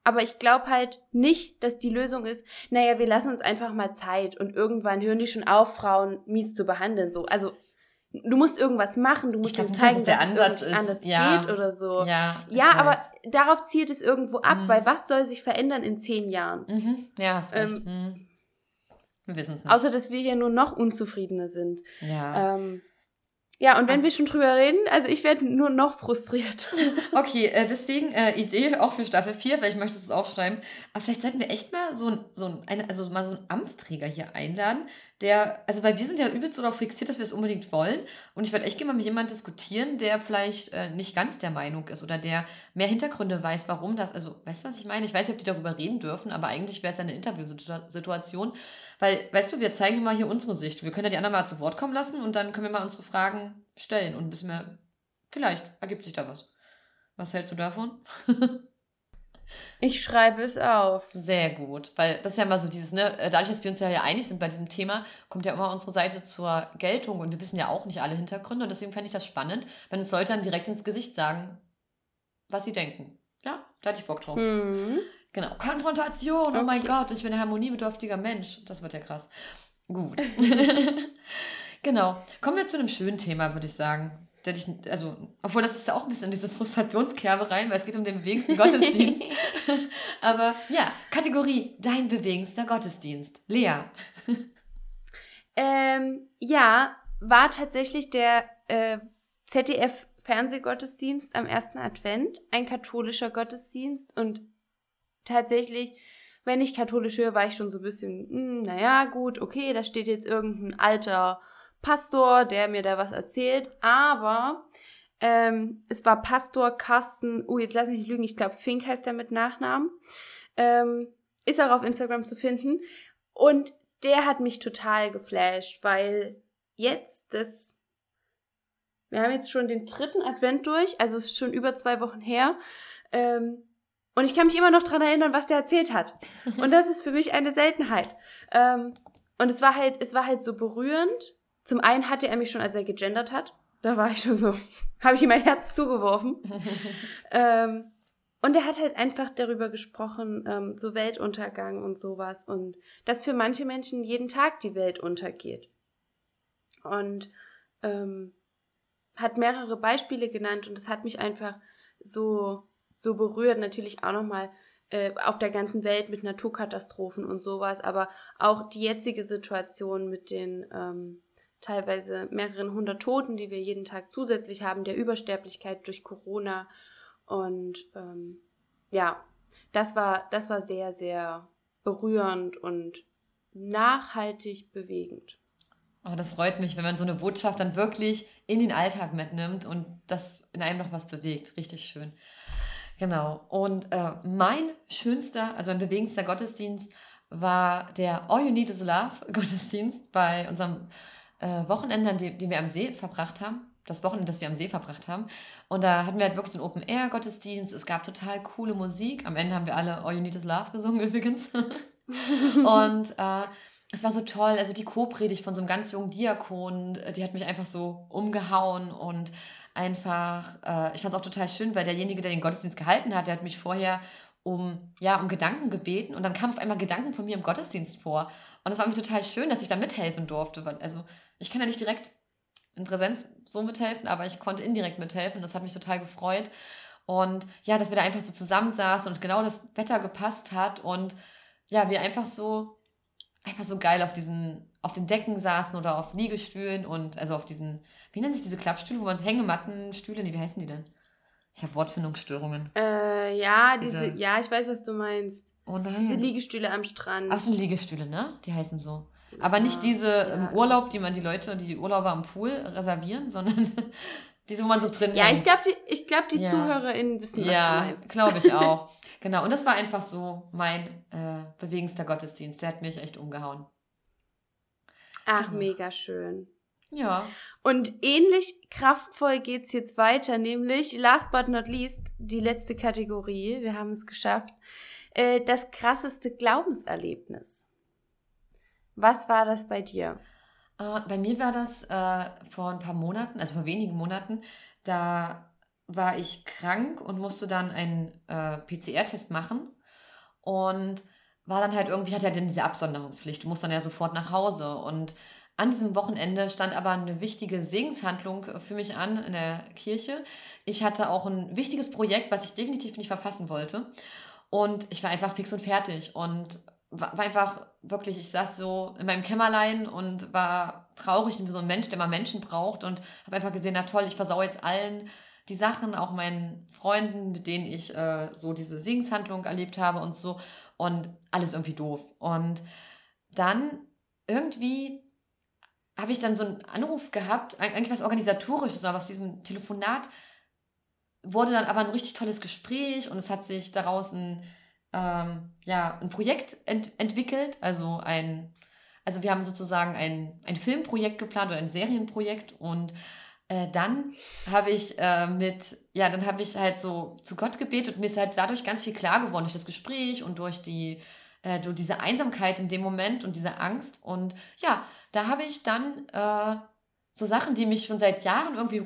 Aber ich glaube halt nicht, dass die Lösung ist, naja, wir lassen uns einfach mal Zeit und irgendwann hören die schon auf, Frauen mies zu behandeln. So. Also du musst irgendwas machen, du musst ihnen zeigen, dass, dass es anders ja. geht oder so. Ja, ja aber darauf zielt es irgendwo ab, mhm. weil was soll sich verändern in zehn Jahren? Mhm. Ja, hast recht. Ähm, mhm. Wir wissen es nicht. Außer, dass wir hier nur noch unzufriedener sind. Ja. Ähm, ja, und wenn ah. wir schon drüber reden, also ich werde nur noch frustriert. Okay, äh, deswegen äh, Idee auch für Staffel 4, vielleicht möchtest du es aufschreiben. Aber vielleicht sollten wir echt mal so ein, so ein, also mal so einen Amtsträger hier einladen, der, also weil wir sind ja übelst darauf fixiert, dass wir es unbedingt wollen. Und ich werde echt gerne mal mit jemandem diskutieren, der vielleicht äh, nicht ganz der Meinung ist oder der mehr Hintergründe weiß, warum das, also weißt du, was ich meine? Ich weiß nicht, ob die darüber reden dürfen, aber eigentlich wäre es eine Interviewsituation. Weil, weißt du, wir zeigen mal hier unsere Sicht. Wir können ja die anderen mal zu Wort kommen lassen und dann können wir mal unsere Fragen stellen und ein bisschen mehr, vielleicht ergibt sich da was. Was hältst du davon? Ich schreibe es auf. Sehr gut, weil das ist ja immer so dieses, ne, äh, dadurch, dass wir uns ja hier einig sind bei diesem Thema, kommt ja immer unsere Seite zur Geltung und wir wissen ja auch nicht alle Hintergründe und deswegen fände ich das spannend, wenn uns Leute dann direkt ins Gesicht sagen, was sie denken. Ja, da hätte ich Bock drauf. Mhm. Genau. Konfrontation, okay. oh mein Gott, ich bin ein harmoniebedürftiger Mensch. Das wird ja krass. Gut. genau. Kommen wir zu einem schönen Thema, würde ich sagen der dich, also, obwohl das ist auch ein bisschen in diese Frustrationskerbe rein, weil es geht um den bewegendsten Gottesdienst. Aber ja, Kategorie dein bewegendster Gottesdienst. Lea. ähm, ja, war tatsächlich der äh, ZDF Fernsehgottesdienst am ersten Advent, ein katholischer Gottesdienst und tatsächlich, wenn ich katholisch höre, war ich schon so ein bisschen, mh, hm, naja, gut, okay, da steht jetzt irgendein alter Pastor, der mir da was erzählt, aber ähm, es war Pastor Carsten, oh, jetzt lass mich nicht lügen, ich glaube Fink heißt er mit Nachnamen, ähm, ist auch auf Instagram zu finden und der hat mich total geflasht, weil jetzt das, wir haben jetzt schon den dritten Advent durch, also es ist schon über zwei Wochen her, ähm, Und ich kann mich immer noch dran erinnern, was der erzählt hat. Und das ist für mich eine Seltenheit. Ähm, und es war halt, es war halt so berührend. Zum einen hatte er mich schon, als er gegendert hat. Da war ich schon so, habe ich ihm mein Herz zugeworfen. ähm, und er hat halt einfach darüber gesprochen, ähm, so Weltuntergang und sowas. Und dass für manche Menschen jeden Tag die Welt untergeht. Und ähm, hat mehrere Beispiele genannt und das hat mich einfach so, so berührt. Natürlich auch nochmal äh, auf der ganzen Welt mit Naturkatastrophen und sowas, aber auch die jetzige Situation mit den ähm, teilweise mehreren hundert Toten, die wir jeden Tag zusätzlich haben, der Übersterblichkeit durch Corona. Und ähm, ja, das war, das war sehr, sehr berührend und nachhaltig bewegend. Oh, das freut mich, wenn man so eine Botschaft dann wirklich in den Alltag mitnimmt und das in einem noch was bewegt. Richtig schön. Genau. Und äh, mein schönster, also mein bewegendster Gottesdienst war der All You Need is Love Gottesdienst bei unserem äh, Wochenende, den, den wir am See verbracht haben. Das Wochenende, das wir am See verbracht haben. Und da hatten wir halt wirklich so einen Open-Air-Gottesdienst. Es gab total coole Musik. Am Ende haben wir alle All You Need is Love gesungen übrigens. und äh, es war so toll, also die Co-Predigt von so einem ganz jungen Diakon, äh, die hat mich einfach so umgehauen und einfach, äh, ich fand es auch total schön, weil derjenige, der den Gottesdienst gehalten hat, der hat mich vorher um, ja, um Gedanken gebeten und dann kamen auf einmal Gedanken von mir im Gottesdienst vor. Und es war mich total schön, dass ich da mithelfen durfte. Also ich kann ja nicht direkt in Präsenz so mithelfen, aber ich konnte indirekt mithelfen. Das hat mich total gefreut. Und ja, dass wir da einfach so zusammensaßen und genau das Wetter gepasst hat und ja, wir einfach so einfach so geil auf diesen, auf den Decken saßen oder auf Liegestühlen und also auf diesen, wie nennen sich diese Klappstühle, wo man so Hängematten-Stühle, nee, wie heißen die denn? Ich habe Wortfindungsstörungen. Äh, ja, diese, diese, ja, ich weiß, was du meinst. Oh nein. Diese Liegestühle am Strand. Ach, sind Liegestühle, ne? Die heißen so. Aber ja, nicht diese ja. im Urlaub, die man die Leute, die Urlauber am Pool reservieren, sondern diese, wo man so drin Ja, hängt. ich glaube, die, ich glaub, die ja. ZuhörerInnen wissen, was ja, du meinst. Ja, glaube ich auch. Genau, und das war einfach so mein äh, bewegendster Gottesdienst. Der hat mich echt umgehauen. Ach, genau. mega schön. Ja. Und ähnlich kraftvoll geht es jetzt weiter, nämlich, last but not least, die letzte Kategorie. Wir haben es geschafft. Äh, das krasseste Glaubenserlebnis. Was war das bei dir? Äh, bei mir war das äh, vor ein paar Monaten, also vor wenigen Monaten. Da war ich krank und musste dann einen äh, PCR-Test machen und war dann halt irgendwie, hatte ja dann diese Absonderungspflicht. Du musst dann ja sofort nach Hause und an diesem Wochenende stand aber eine wichtige Segenshandlung für mich an in der Kirche. Ich hatte auch ein wichtiges Projekt, was ich definitiv nicht verpassen wollte. Und ich war einfach fix und fertig und war einfach wirklich, ich saß so in meinem Kämmerlein und war traurig wie so ein Mensch, der mal Menschen braucht und habe einfach gesehen, na toll, ich versau jetzt allen die Sachen, auch meinen Freunden, mit denen ich äh, so diese Segenshandlung erlebt habe und so. Und alles irgendwie doof. Und dann irgendwie habe ich dann so einen Anruf gehabt, eigentlich was organisatorisches, aber aus diesem Telefonat wurde dann aber ein richtig tolles Gespräch und es hat sich daraus ein, ähm, ja, ein Projekt ent entwickelt, also ein, also wir haben sozusagen ein, ein Filmprojekt geplant oder ein Serienprojekt und äh, dann habe ich äh, mit, ja, dann habe ich halt so zu Gott gebetet und mir ist halt dadurch ganz viel klar geworden durch das Gespräch und durch die, äh, durch diese Einsamkeit in dem Moment und diese Angst. Und ja, da habe ich dann äh, so Sachen, die mich schon seit Jahren irgendwie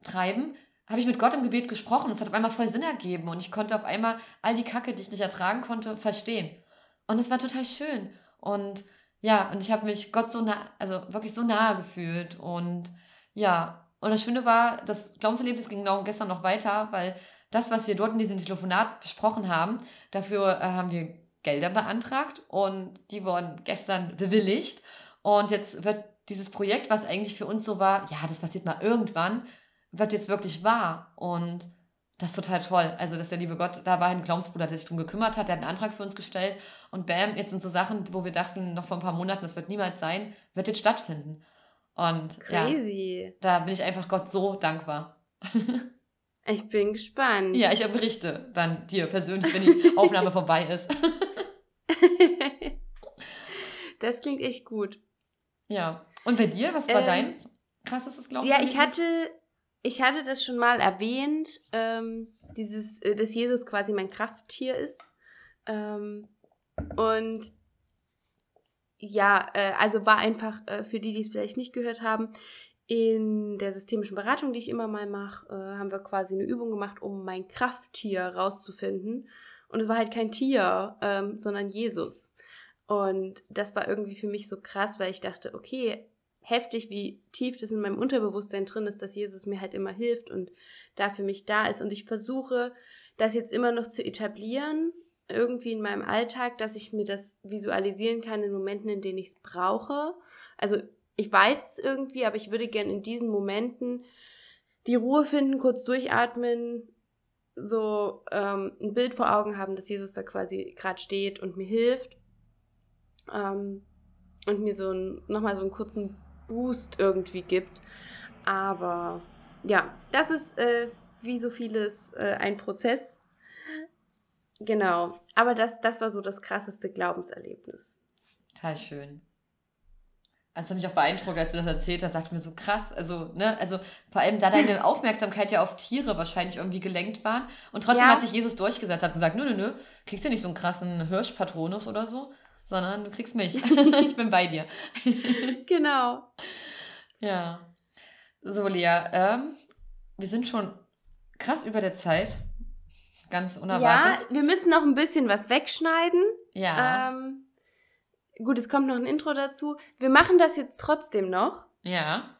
rumtreiben, habe ich mit Gott im Gebet gesprochen. Es hat auf einmal voll Sinn ergeben und ich konnte auf einmal all die Kacke, die ich nicht ertragen konnte, verstehen. Und es war total schön. Und ja, und ich habe mich Gott so nah, also wirklich so nahe gefühlt. Und ja, und das Schöne war, das Glaubenserlebnis ging genau gestern noch weiter, weil das, was wir dort in diesem Telefonat besprochen haben, dafür äh, haben wir Gelder beantragt und die wurden gestern bewilligt. Und jetzt wird dieses Projekt, was eigentlich für uns so war, ja, das passiert mal irgendwann, wird jetzt wirklich wahr. Und das ist total toll. Also, dass der liebe Gott, da war ein Glaubensbruder, der sich darum gekümmert hat, der hat einen Antrag für uns gestellt. Und bam, jetzt sind so Sachen, wo wir dachten, noch vor ein paar Monaten, das wird niemals sein, wird jetzt stattfinden. Und Crazy. Ja, da bin ich einfach Gott so dankbar. ich bin gespannt. Ja, ich berichte dann dir persönlich, wenn die Aufnahme vorbei ist. das klingt echt gut. Ja. Und bei dir, was war ähm, dein krassestes Glauben? Ja, ich hatte ich hatte das schon mal erwähnt, ähm, dieses, äh, dass Jesus quasi mein Krafttier ist. Ähm, und ja, äh, also war einfach äh, für die, die es vielleicht nicht gehört haben, in der systemischen Beratung, die ich immer mal mache, äh, haben wir quasi eine Übung gemacht, um mein Krafttier rauszufinden. Und es war halt kein Tier, ähm, sondern Jesus. Und das war irgendwie für mich so krass, weil ich dachte, okay, heftig, wie tief das in meinem Unterbewusstsein drin ist, dass Jesus mir halt immer hilft und da für mich da ist. Und ich versuche, das jetzt immer noch zu etablieren, irgendwie in meinem Alltag, dass ich mir das visualisieren kann in Momenten, in denen ich es brauche. Also ich weiß es irgendwie, aber ich würde gerne in diesen Momenten die Ruhe finden, kurz durchatmen, so ähm, ein Bild vor Augen haben, dass Jesus da quasi gerade steht und mir hilft. Ähm, und mir so ein, nochmal so einen kurzen Boost irgendwie gibt. Aber ja, das ist äh, wie so vieles äh, ein Prozess. Genau. Aber das, das war so das krasseste Glaubenserlebnis. Total schön. Also hat mich auch beeindruckt, als du das erzählt hast, sagte mir so krass, also, ne, also vor allem da deine Aufmerksamkeit ja auf Tiere wahrscheinlich irgendwie gelenkt war und trotzdem ja. hat sich Jesus durchgesetzt, hat gesagt, nö, nö, nö, kriegst du nicht so einen krassen Hirschpatronus oder so, sondern du kriegst mich. ich bin bei dir. genau. Ja. So, Lea, ähm, wir sind schon krass über der Zeit. Ganz unerwartet. Ja, wir müssen noch ein bisschen was wegschneiden. Ja. Ähm, Gut, es kommt noch ein Intro dazu. Wir machen das jetzt trotzdem noch. Ja.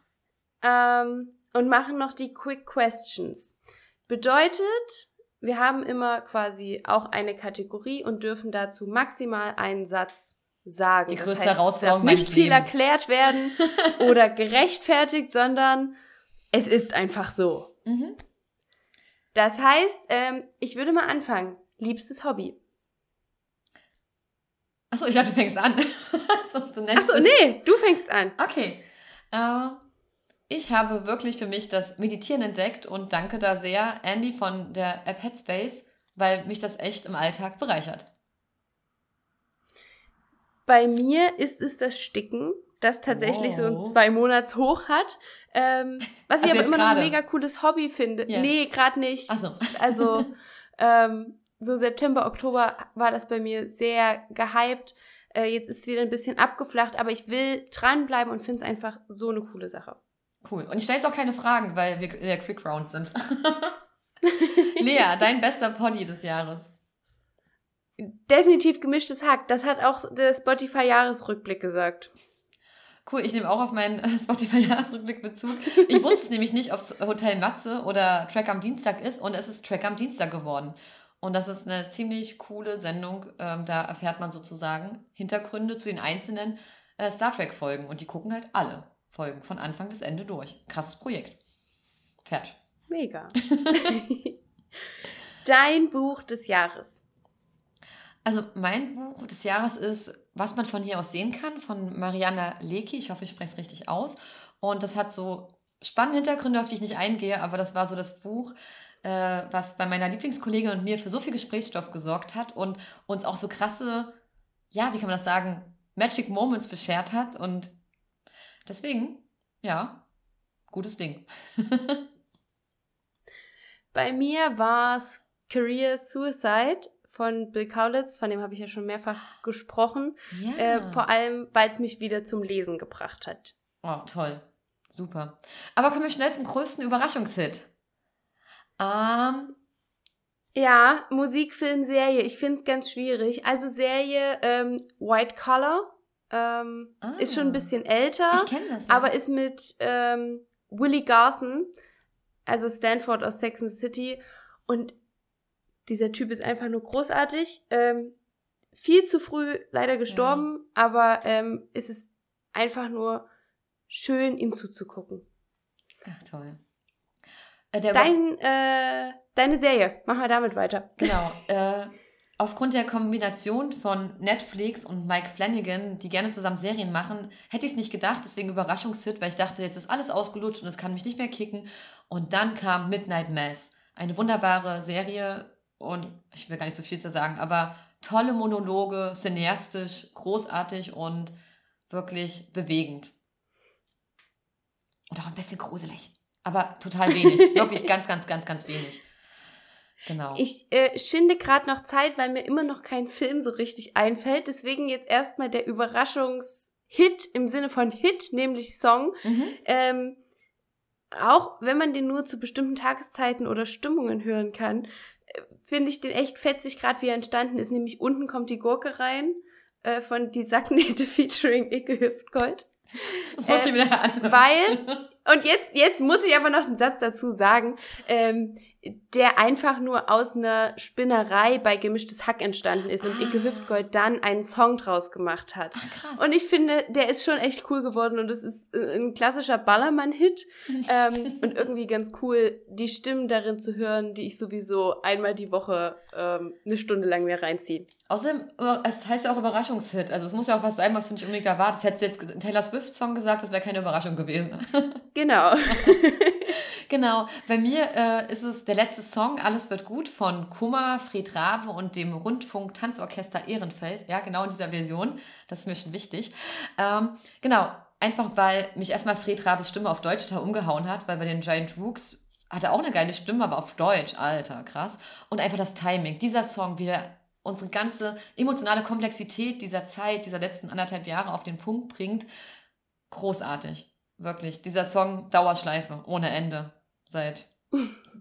Ähm, und machen noch die Quick Questions. Bedeutet, wir haben immer quasi auch eine Kategorie und dürfen dazu maximal einen Satz sagen. Die größte das heißt, Herausforderung es darf nicht viel Lebens. erklärt werden oder gerechtfertigt, sondern es ist einfach so. Mhm. Das heißt, ähm, ich würde mal anfangen. Liebstes Hobby. Achso, ich dachte, du fängst an. so, Achso, nee, du fängst an. Okay. Äh, ich habe wirklich für mich das Meditieren entdeckt und danke da sehr Andy von der App Headspace, weil mich das echt im Alltag bereichert. Bei mir ist es das Sticken, das tatsächlich wow. so ein zwei Monats hoch hat. Ähm, was also ich aber immer grade? noch ein mega cooles Hobby finde. Yeah. Nee, gerade nicht. Ach so. Also ähm, so September, Oktober war das bei mir sehr gehypt. Äh, jetzt ist es wieder ein bisschen abgeflacht, aber ich will dranbleiben und finde es einfach so eine coole Sache. Cool. Und ich stelle jetzt auch keine Fragen, weil wir in der Quick Round sind. Lea, dein bester Pony des Jahres. Definitiv gemischtes Hack. Das hat auch der Spotify-Jahresrückblick gesagt. Cool, ich nehme auch auf meinen Spotify-Jahresrückblick Bezug. Ich wusste es nämlich nicht, ob es Hotel Matze oder Track am Dienstag ist und es ist Track am Dienstag geworden. Und das ist eine ziemlich coole Sendung. Ähm, da erfährt man sozusagen Hintergründe zu den einzelnen äh, Star Trek-Folgen. Und die gucken halt alle Folgen von Anfang bis Ende durch. Krasses Projekt. Fertig. Mega. Dein Buch des Jahres. Also mein Buch des Jahres ist Was man von hier aus sehen kann, von Mariana Leki. Ich hoffe, ich spreche es richtig aus. Und das hat so spannende Hintergründe, auf die ich nicht eingehe, aber das war so das Buch, äh, was bei meiner Lieblingskollegin und mir für so viel Gesprächsstoff gesorgt hat und uns auch so krasse, ja, wie kann man das sagen, Magic Moments beschert hat. Und deswegen, ja, gutes Ding. bei mir war es Career Suicide von Bill Kaulitz, von dem habe ich ja schon mehrfach gesprochen. Ja. Äh, vor allem, weil es mich wieder zum Lesen gebracht hat. Oh, toll. Super. Aber kommen wir schnell zum größten Überraschungshit. Ähm, ja, Musik, Film, Serie. Ich finde es ganz schwierig. Also Serie ähm, White Collar ähm, ah, ist schon ein bisschen älter, ich das, ja. aber ist mit ähm, Willie Garson, also Stanford aus Sex and City. Und dieser Typ ist einfach nur großartig. Ähm, viel zu früh leider gestorben, ja. aber ähm, es ist einfach nur schön, ihm zuzugucken. Ach, toll. Äh, Dein, äh, deine Serie, machen wir damit weiter. Genau. Äh, aufgrund der Kombination von Netflix und Mike Flanagan, die gerne zusammen Serien machen, hätte ich es nicht gedacht, deswegen Überraschungshit, weil ich dachte, jetzt ist alles ausgelutscht und es kann mich nicht mehr kicken. Und dann kam Midnight Mass. Eine wunderbare Serie und ich will gar nicht so viel zu sagen, aber tolle Monologe, cineastisch, großartig und wirklich bewegend. Und auch ein bisschen gruselig. Aber total wenig. Wirklich ganz, ganz, ganz, ganz wenig. Genau. Ich äh, schinde gerade noch Zeit, weil mir immer noch kein Film so richtig einfällt. Deswegen jetzt erstmal der Überraschungshit im Sinne von Hit, nämlich Song. Mhm. Ähm, auch wenn man den nur zu bestimmten Tageszeiten oder Stimmungen hören kann, äh, finde ich den echt fetzig, gerade wie er entstanden ist. Nämlich unten kommt die Gurke rein äh, von die Sacknähte featuring Icke Hüftgold. Das muss ich Ähm, wieder an. weil- Und jetzt, jetzt muss ich aber noch einen Satz dazu sagen, ähm, der einfach nur aus einer Spinnerei bei Gemischtes Hack entstanden ist und Ah. Icke Hüftgold dann einen Song draus gemacht hat. Ach, krass. Und ich finde, der ist schon echt cool geworden und es ist äh, ein klassischer Ballermann-Hit ähm, und irgendwie ganz cool, die Stimmen darin zu hören, die ich sowieso einmal die Woche ähm, eine Stunde lang mir reinziehe. Außerdem, es heißt ja auch Überraschungshit. Also es muss ja auch was sein, was du nicht unbedingt erwartest. Hättest du jetzt einen Taylor Swift-Song gesagt, das wäre keine Überraschung gewesen. Genau. genau. Bei mir äh, ist es der letzte Song, Alles wird gut, von Kummer, Fred Rabe und dem Rundfunk-Tanzorchester Ehrenfeld. Ja, genau in dieser Version. Das ist mir schon wichtig. Ähm, genau. Einfach weil mich erstmal Fred Rabes Stimme auf Deutsch total umgehauen hat, weil bei den Giant Rooks hat er auch eine geile Stimme, aber auf Deutsch, alter, krass. Und einfach das Timing. Dieser Song wieder unsere ganze emotionale Komplexität dieser Zeit, dieser letzten anderthalb Jahre auf den Punkt bringt. Großartig. Wirklich. Dieser Song Dauerschleife, ohne Ende. Seit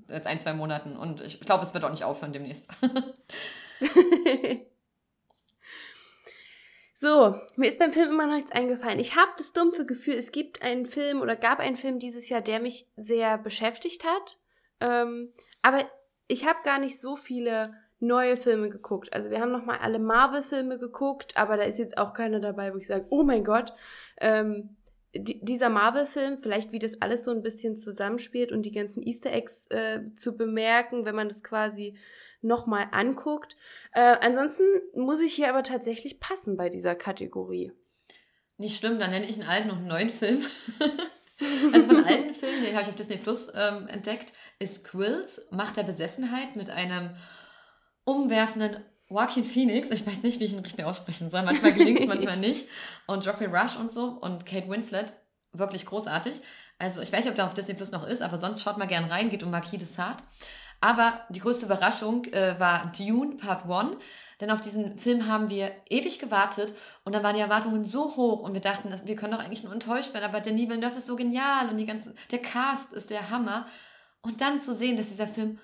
jetzt ein, zwei Monaten. Und ich glaube, es wird auch nicht aufhören demnächst. So, mir ist beim Film immer noch nichts eingefallen. Ich habe das dumpfe Gefühl, es gibt einen Film oder gab einen Film dieses Jahr, der mich sehr beschäftigt hat. Ähm, aber ich habe gar nicht so viele neue Filme geguckt. Also wir haben noch mal alle Marvel-Filme geguckt, aber da ist jetzt auch keiner dabei, wo ich sage, oh mein Gott, ähm, dieser Marvel-Film, vielleicht wie das alles so ein bisschen zusammenspielt und die ganzen Easter Eggs äh, zu bemerken, wenn man das quasi nochmal anguckt. Äh, ansonsten muss ich hier aber tatsächlich passen bei dieser Kategorie. Nicht schlimm, dann nenne ich einen alten und einen neuen Film. also von alten Film, den habe ich auf Disney Plus ähm, entdeckt, ist Quills, Macht der Besessenheit mit einem umwerfenden Joaquin Phoenix. Ich weiß nicht, wie ich ihn richtig aussprechen soll. Manchmal gelingt es, manchmal nicht. Und Geoffrey Rush und so und Kate Winslet. Wirklich großartig. Also ich weiß nicht, ob der auf Disney Plus noch ist, aber sonst schaut mal gern rein. Geht um Marquis de Sade. Aber die größte Überraschung äh, war Dune Part 1. Denn auf diesen Film haben wir ewig gewartet und dann waren die Erwartungen so hoch und wir dachten, dass- wir können doch eigentlich nur enttäuscht werden, aber Denis Villeneuve ist so genial und die ganze, der Cast ist der Hammer. Und dann zu sehen, dass dieser Film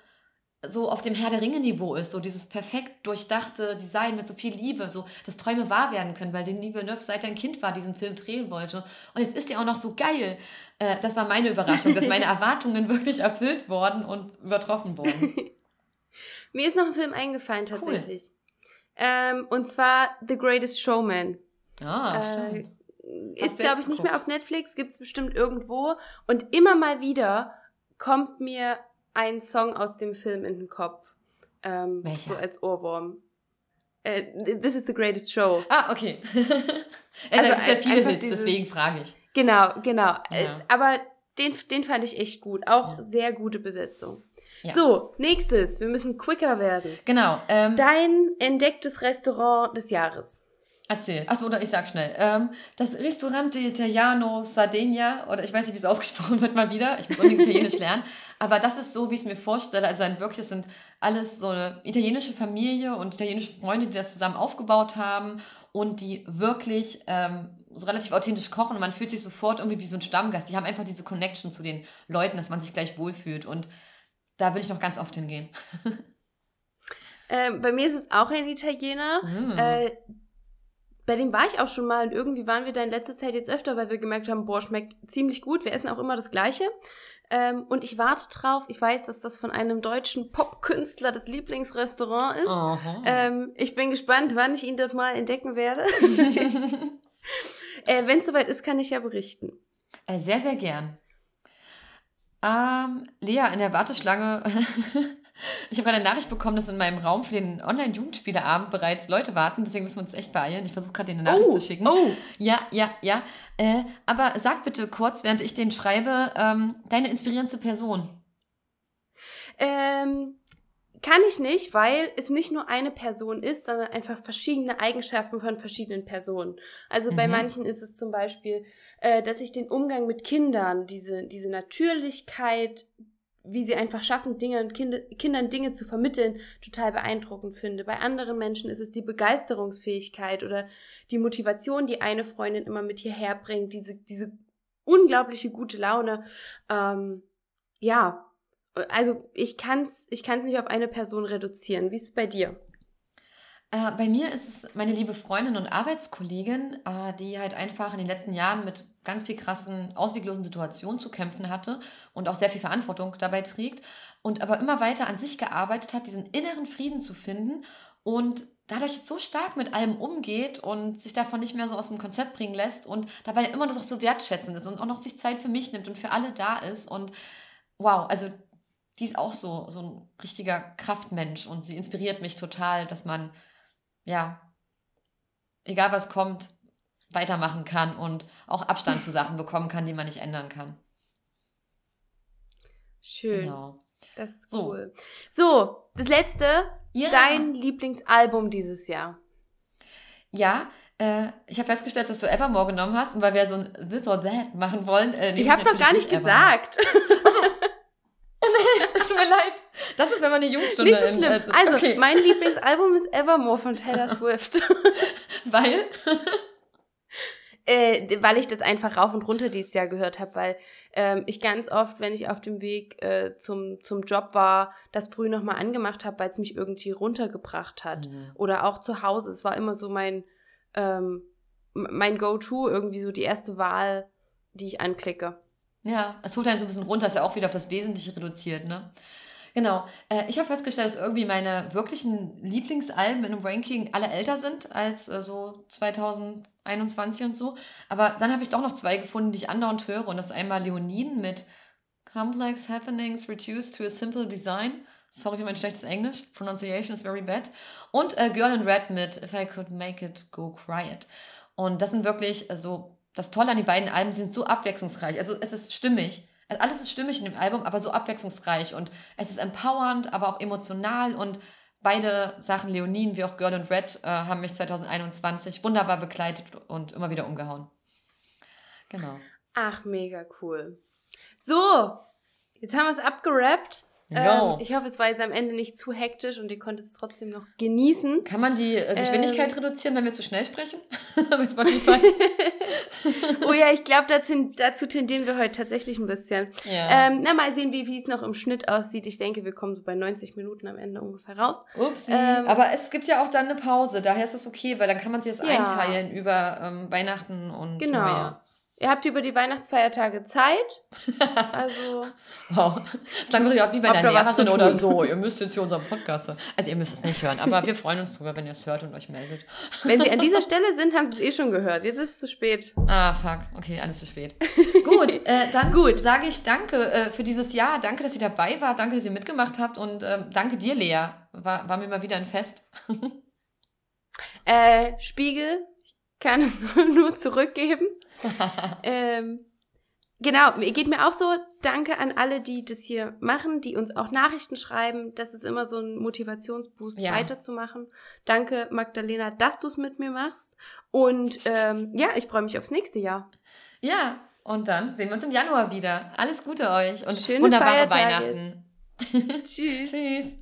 so auf dem Herr der Ringe-Niveau ist, so dieses perfekt durchdachte Design mit so viel Liebe, so dass Träume wahr werden können, weil Denis Villeneuve seit er ein Kind war, diesen Film drehen wollte. Und jetzt ist er auch noch so geil. Äh, das war meine Überraschung, dass meine Erwartungen wirklich erfüllt worden und übertroffen wurden. Mir ist noch ein Film eingefallen tatsächlich. Ähm, und zwar The Greatest Showman. Ah, Äh, stimmt. Ist, glaube ich, nicht mehr auf Netflix, gibt es bestimmt irgendwo. Und immer mal wieder kommt mir ein Song aus dem Film in den Kopf. Ähm, Welcher? so als Ohrwurm. Äh, This is the greatest show. Ah, okay. es Also gibt ja viele Hits, dieses- deswegen frage ich. Genau, genau. Äh, Ja. aber den, den fand ich echt gut. Auch Ja. sehr gute Besetzung. Ja. So, nächstes. Wir müssen quicker werden. Genau. Ähm, Dein entdecktes Restaurant des Jahres. Erzähl. Achso, oder ich sag schnell. Ähm, das Ristorante Italiano Sardegna, oder ich weiß nicht, wie es ausgesprochen wird, mal wieder. Ich muss unbedingt Italienisch lernen. Aber das ist so, wie ich es mir vorstelle. Also ein wirklich, es sind alles so eine italienische Familie und italienische Freunde, die das zusammen aufgebaut haben und die wirklich ähm, so relativ authentisch kochen. Und man fühlt sich sofort irgendwie wie so ein Stammgast. Die haben einfach diese Connection zu den Leuten, dass man sich gleich wohlfühlt. Und da will ich noch ganz oft hingehen. Ähm, bei mir ist es auch ein Italiener. Mm. Äh, bei dem war ich auch schon mal und irgendwie waren wir da in letzter Zeit jetzt öfter, weil wir gemerkt haben, boah, schmeckt ziemlich gut. Wir essen auch immer das Gleiche. Ähm, und ich warte drauf. Ich weiß, dass das von einem deutschen Popkünstler das Lieblingsrestaurant ist. Ähm, ich bin gespannt, wann ich ihn dort mal entdecken werde. äh, Wenn es soweit ist, kann ich ja berichten. Äh, sehr, sehr gern. Ähm, Lea, in der Warteschlange. ich habe gerade eine Nachricht bekommen, dass in meinem Raum für den Online-Jugendspieleabend bereits Leute warten. Deswegen müssen wir uns echt beeilen. Ich versuche gerade, dir eine Nachricht oh, zu schicken. oh, Ja, ja, ja. Äh, aber sag bitte kurz, während ich den schreibe, ähm, deine inspirierendste Person. Ähm, kann ich nicht, weil es nicht nur eine Person ist, sondern einfach verschiedene Eigenschaften von verschiedenen Personen. Also bei Mhm. manchen ist es zum Beispiel, äh, dass ich den Umgang mit Kindern, diese, diese Natürlichkeit wie sie einfach schaffen, Dinge, Kinder, Kindern Dinge zu vermitteln, total beeindruckend finde. Bei anderen Menschen ist es die Begeisterungsfähigkeit oder die Motivation, die eine Freundin immer mit hierher bringt, diese, diese unglaubliche gute Laune. Ähm, ja, also ich kann es ich kann's nicht auf eine Person reduzieren. Wie ist es bei dir? Äh, bei mir ist es meine liebe Freundin und Arbeitskollegin, äh, die halt einfach in den letzten Jahren mit ganz viel krassen, ausweglosen Situationen zu kämpfen hatte und auch sehr viel Verantwortung dabei trägt und aber immer weiter an sich gearbeitet hat, diesen inneren Frieden zu finden und dadurch so stark mit allem umgeht und sich davon nicht mehr so aus dem Konzept bringen lässt und dabei immer noch so wertschätzend ist und auch noch sich Zeit für mich nimmt und für alle da ist und wow, also die ist auch so, so ein richtiger Kraftmensch und sie inspiriert mich total, dass man ja, egal was kommt, weitermachen kann und auch Abstand zu Sachen bekommen kann, die man nicht ändern kann. Schön. Genau. Das ist so. cool. So, das letzte, ja. dein Lieblingsalbum dieses Jahr. Ja, äh, ich habe festgestellt, dass du Evermore genommen hast und weil wir so ein This or That machen wollen. Äh, ich habe doch gar nicht gesagt. Es tut mir leid. Das ist, wenn man eine Jugendstunde Nicht so schlimm. In, äh, also, okay. mein Lieblingsalbum ist Evermore von Taylor Swift. weil? Äh, weil ich das einfach rauf und runter dieses Jahr gehört habe, weil ähm, ich ganz oft, wenn ich auf dem Weg äh, zum, zum Job war, das früh nochmal angemacht habe, weil es mich irgendwie runtergebracht hat. Mhm. Oder auch zu Hause. Es war immer so mein, ähm, mein Go-To, irgendwie so die erste Wahl, die ich anklicke. Ja, es holt einen so ein bisschen runter, ist ja auch wieder auf das Wesentliche reduziert, ne? Genau. Äh, ich habe festgestellt, dass irgendwie meine wirklichen Lieblingsalben in einem Ranking alle älter sind als äh, so 2021 und so. Aber dann habe ich doch noch zwei gefunden, die ich andauernd höre. Und das ist einmal Leonin mit Complex Happenings Reduced to a Simple Design. Sorry für mein schlechtes Englisch. Pronunciation is very bad. Und äh, Girl in Red mit If I Could Make It Go Quiet. Und das sind wirklich so das Tolle an den beiden Alben sind so abwechslungsreich. Also es ist stimmig. Also alles ist stimmig in dem Album, aber so abwechslungsreich. Und es ist empowernd, aber auch emotional. Und beide Sachen, Leonin wie auch Girl and Red, äh, haben mich 2021 wunderbar begleitet und immer wieder umgehauen. Genau. Ach, mega cool. So, jetzt haben wir es abgerappt. Ähm, ich hoffe, es war jetzt am Ende nicht zu hektisch und ihr konntet es trotzdem noch genießen. Kann man die äh, Geschwindigkeit ähm, reduzieren, wenn wir zu schnell sprechen? Oh ja, ich glaube, dazu, tendieren wir heute tatsächlich ein bisschen. Ja. Ähm, na, mal sehen, wie es noch im Schnitt aussieht. Ich denke, wir kommen so bei 90 Minuten am Ende ungefähr raus. Upsi. Ähm, Aber es gibt ja auch dann eine Pause. Daher ist es okay, weil dann kann man sich das ja. einteilen über ähm, Weihnachten und Genau. Neujahr. Ihr habt über die Weihnachtsfeiertage Zeit. Also. wow. Das klang auch wie bei einer Lehrerin oder so. Ihr müsst jetzt hier unseren Podcast hören. Also, ihr müsst es nicht hören, aber wir freuen uns drüber, wenn ihr es hört und euch meldet. Wenn Sie an dieser Stelle sind, haben Sie es eh schon gehört. Jetzt ist es zu spät. Ah, fuck. Okay, alles zu spät. Gut, äh, dann gut. sage ich danke äh, für dieses Jahr. Danke, dass ihr dabei wart. Danke, dass ihr mitgemacht habt. Und äh, danke dir, Lea. War, war mir mal wieder ein Fest. äh, Spiegel, kann es nur zurückgeben. ähm, genau, geht mir auch so. Danke an alle, die das hier machen, die uns auch Nachrichten schreiben. Das ist immer so ein Motivationsboost, ja. weiterzumachen. Danke, Magdalena, dass du es mit mir machst. Und ähm, ja, ich freue mich aufs nächste Jahr. Ja, und dann sehen wir uns im Januar wieder. Alles Gute euch und Schöne wunderbare Feiertage. Weihnachten. Tschüss. Tschüss.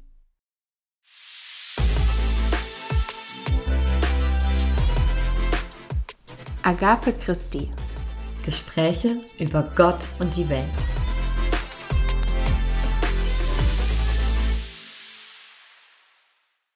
Agape Christi. Gespräche über Gott und die Welt.